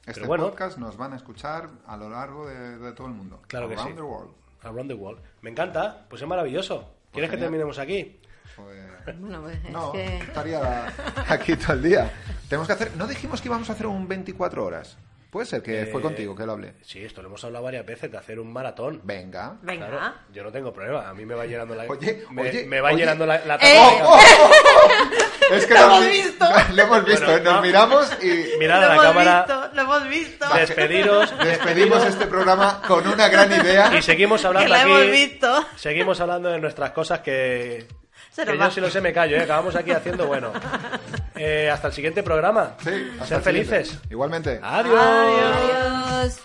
Este
Pero bueno.
podcast nos van a escuchar a lo largo de, de todo el mundo.
Claro que
Around
sí.
the world.
Around the World. Me encanta, pues es maravilloso. ¿Quieres que terminemos aquí?
Pues-
Bueno, pues es
No,
que...
estaría aquí todo el día. Tenemos que hacer. No dijimos que íbamos a hacer un 24 horas. Puede ser que fue
Eh,
contigo que lo hablé.
Sí, esto lo hemos hablado varias veces de hacer un maratón.
Venga.
Venga.
Claro, yo no tengo problema. A mí me va llenando la.
Oye,
me,
oye,
me va
oye.
llenando la. la
Eh.
¡Oh, oh, oh! Es que
Lo hemos visto.
Lo hemos visto,
Bueno,
nos
no.
miramos y
Mirad a
lo
la
hemos
cámara.
visto, lo hemos visto.
Despediros.
despedimos este programa con una gran idea.
Y seguimos hablando
Que la
aquí.
hemos visto.
Seguimos hablando de nuestras cosas que.
Se
que yo si lo sé me callo, ¿eh? Acabamos aquí haciendo bueno. Eh, hasta el siguiente programa.
Sí, hasta
Ser
el siguiente.
felices.
Igualmente.
Adiós.
Adiós.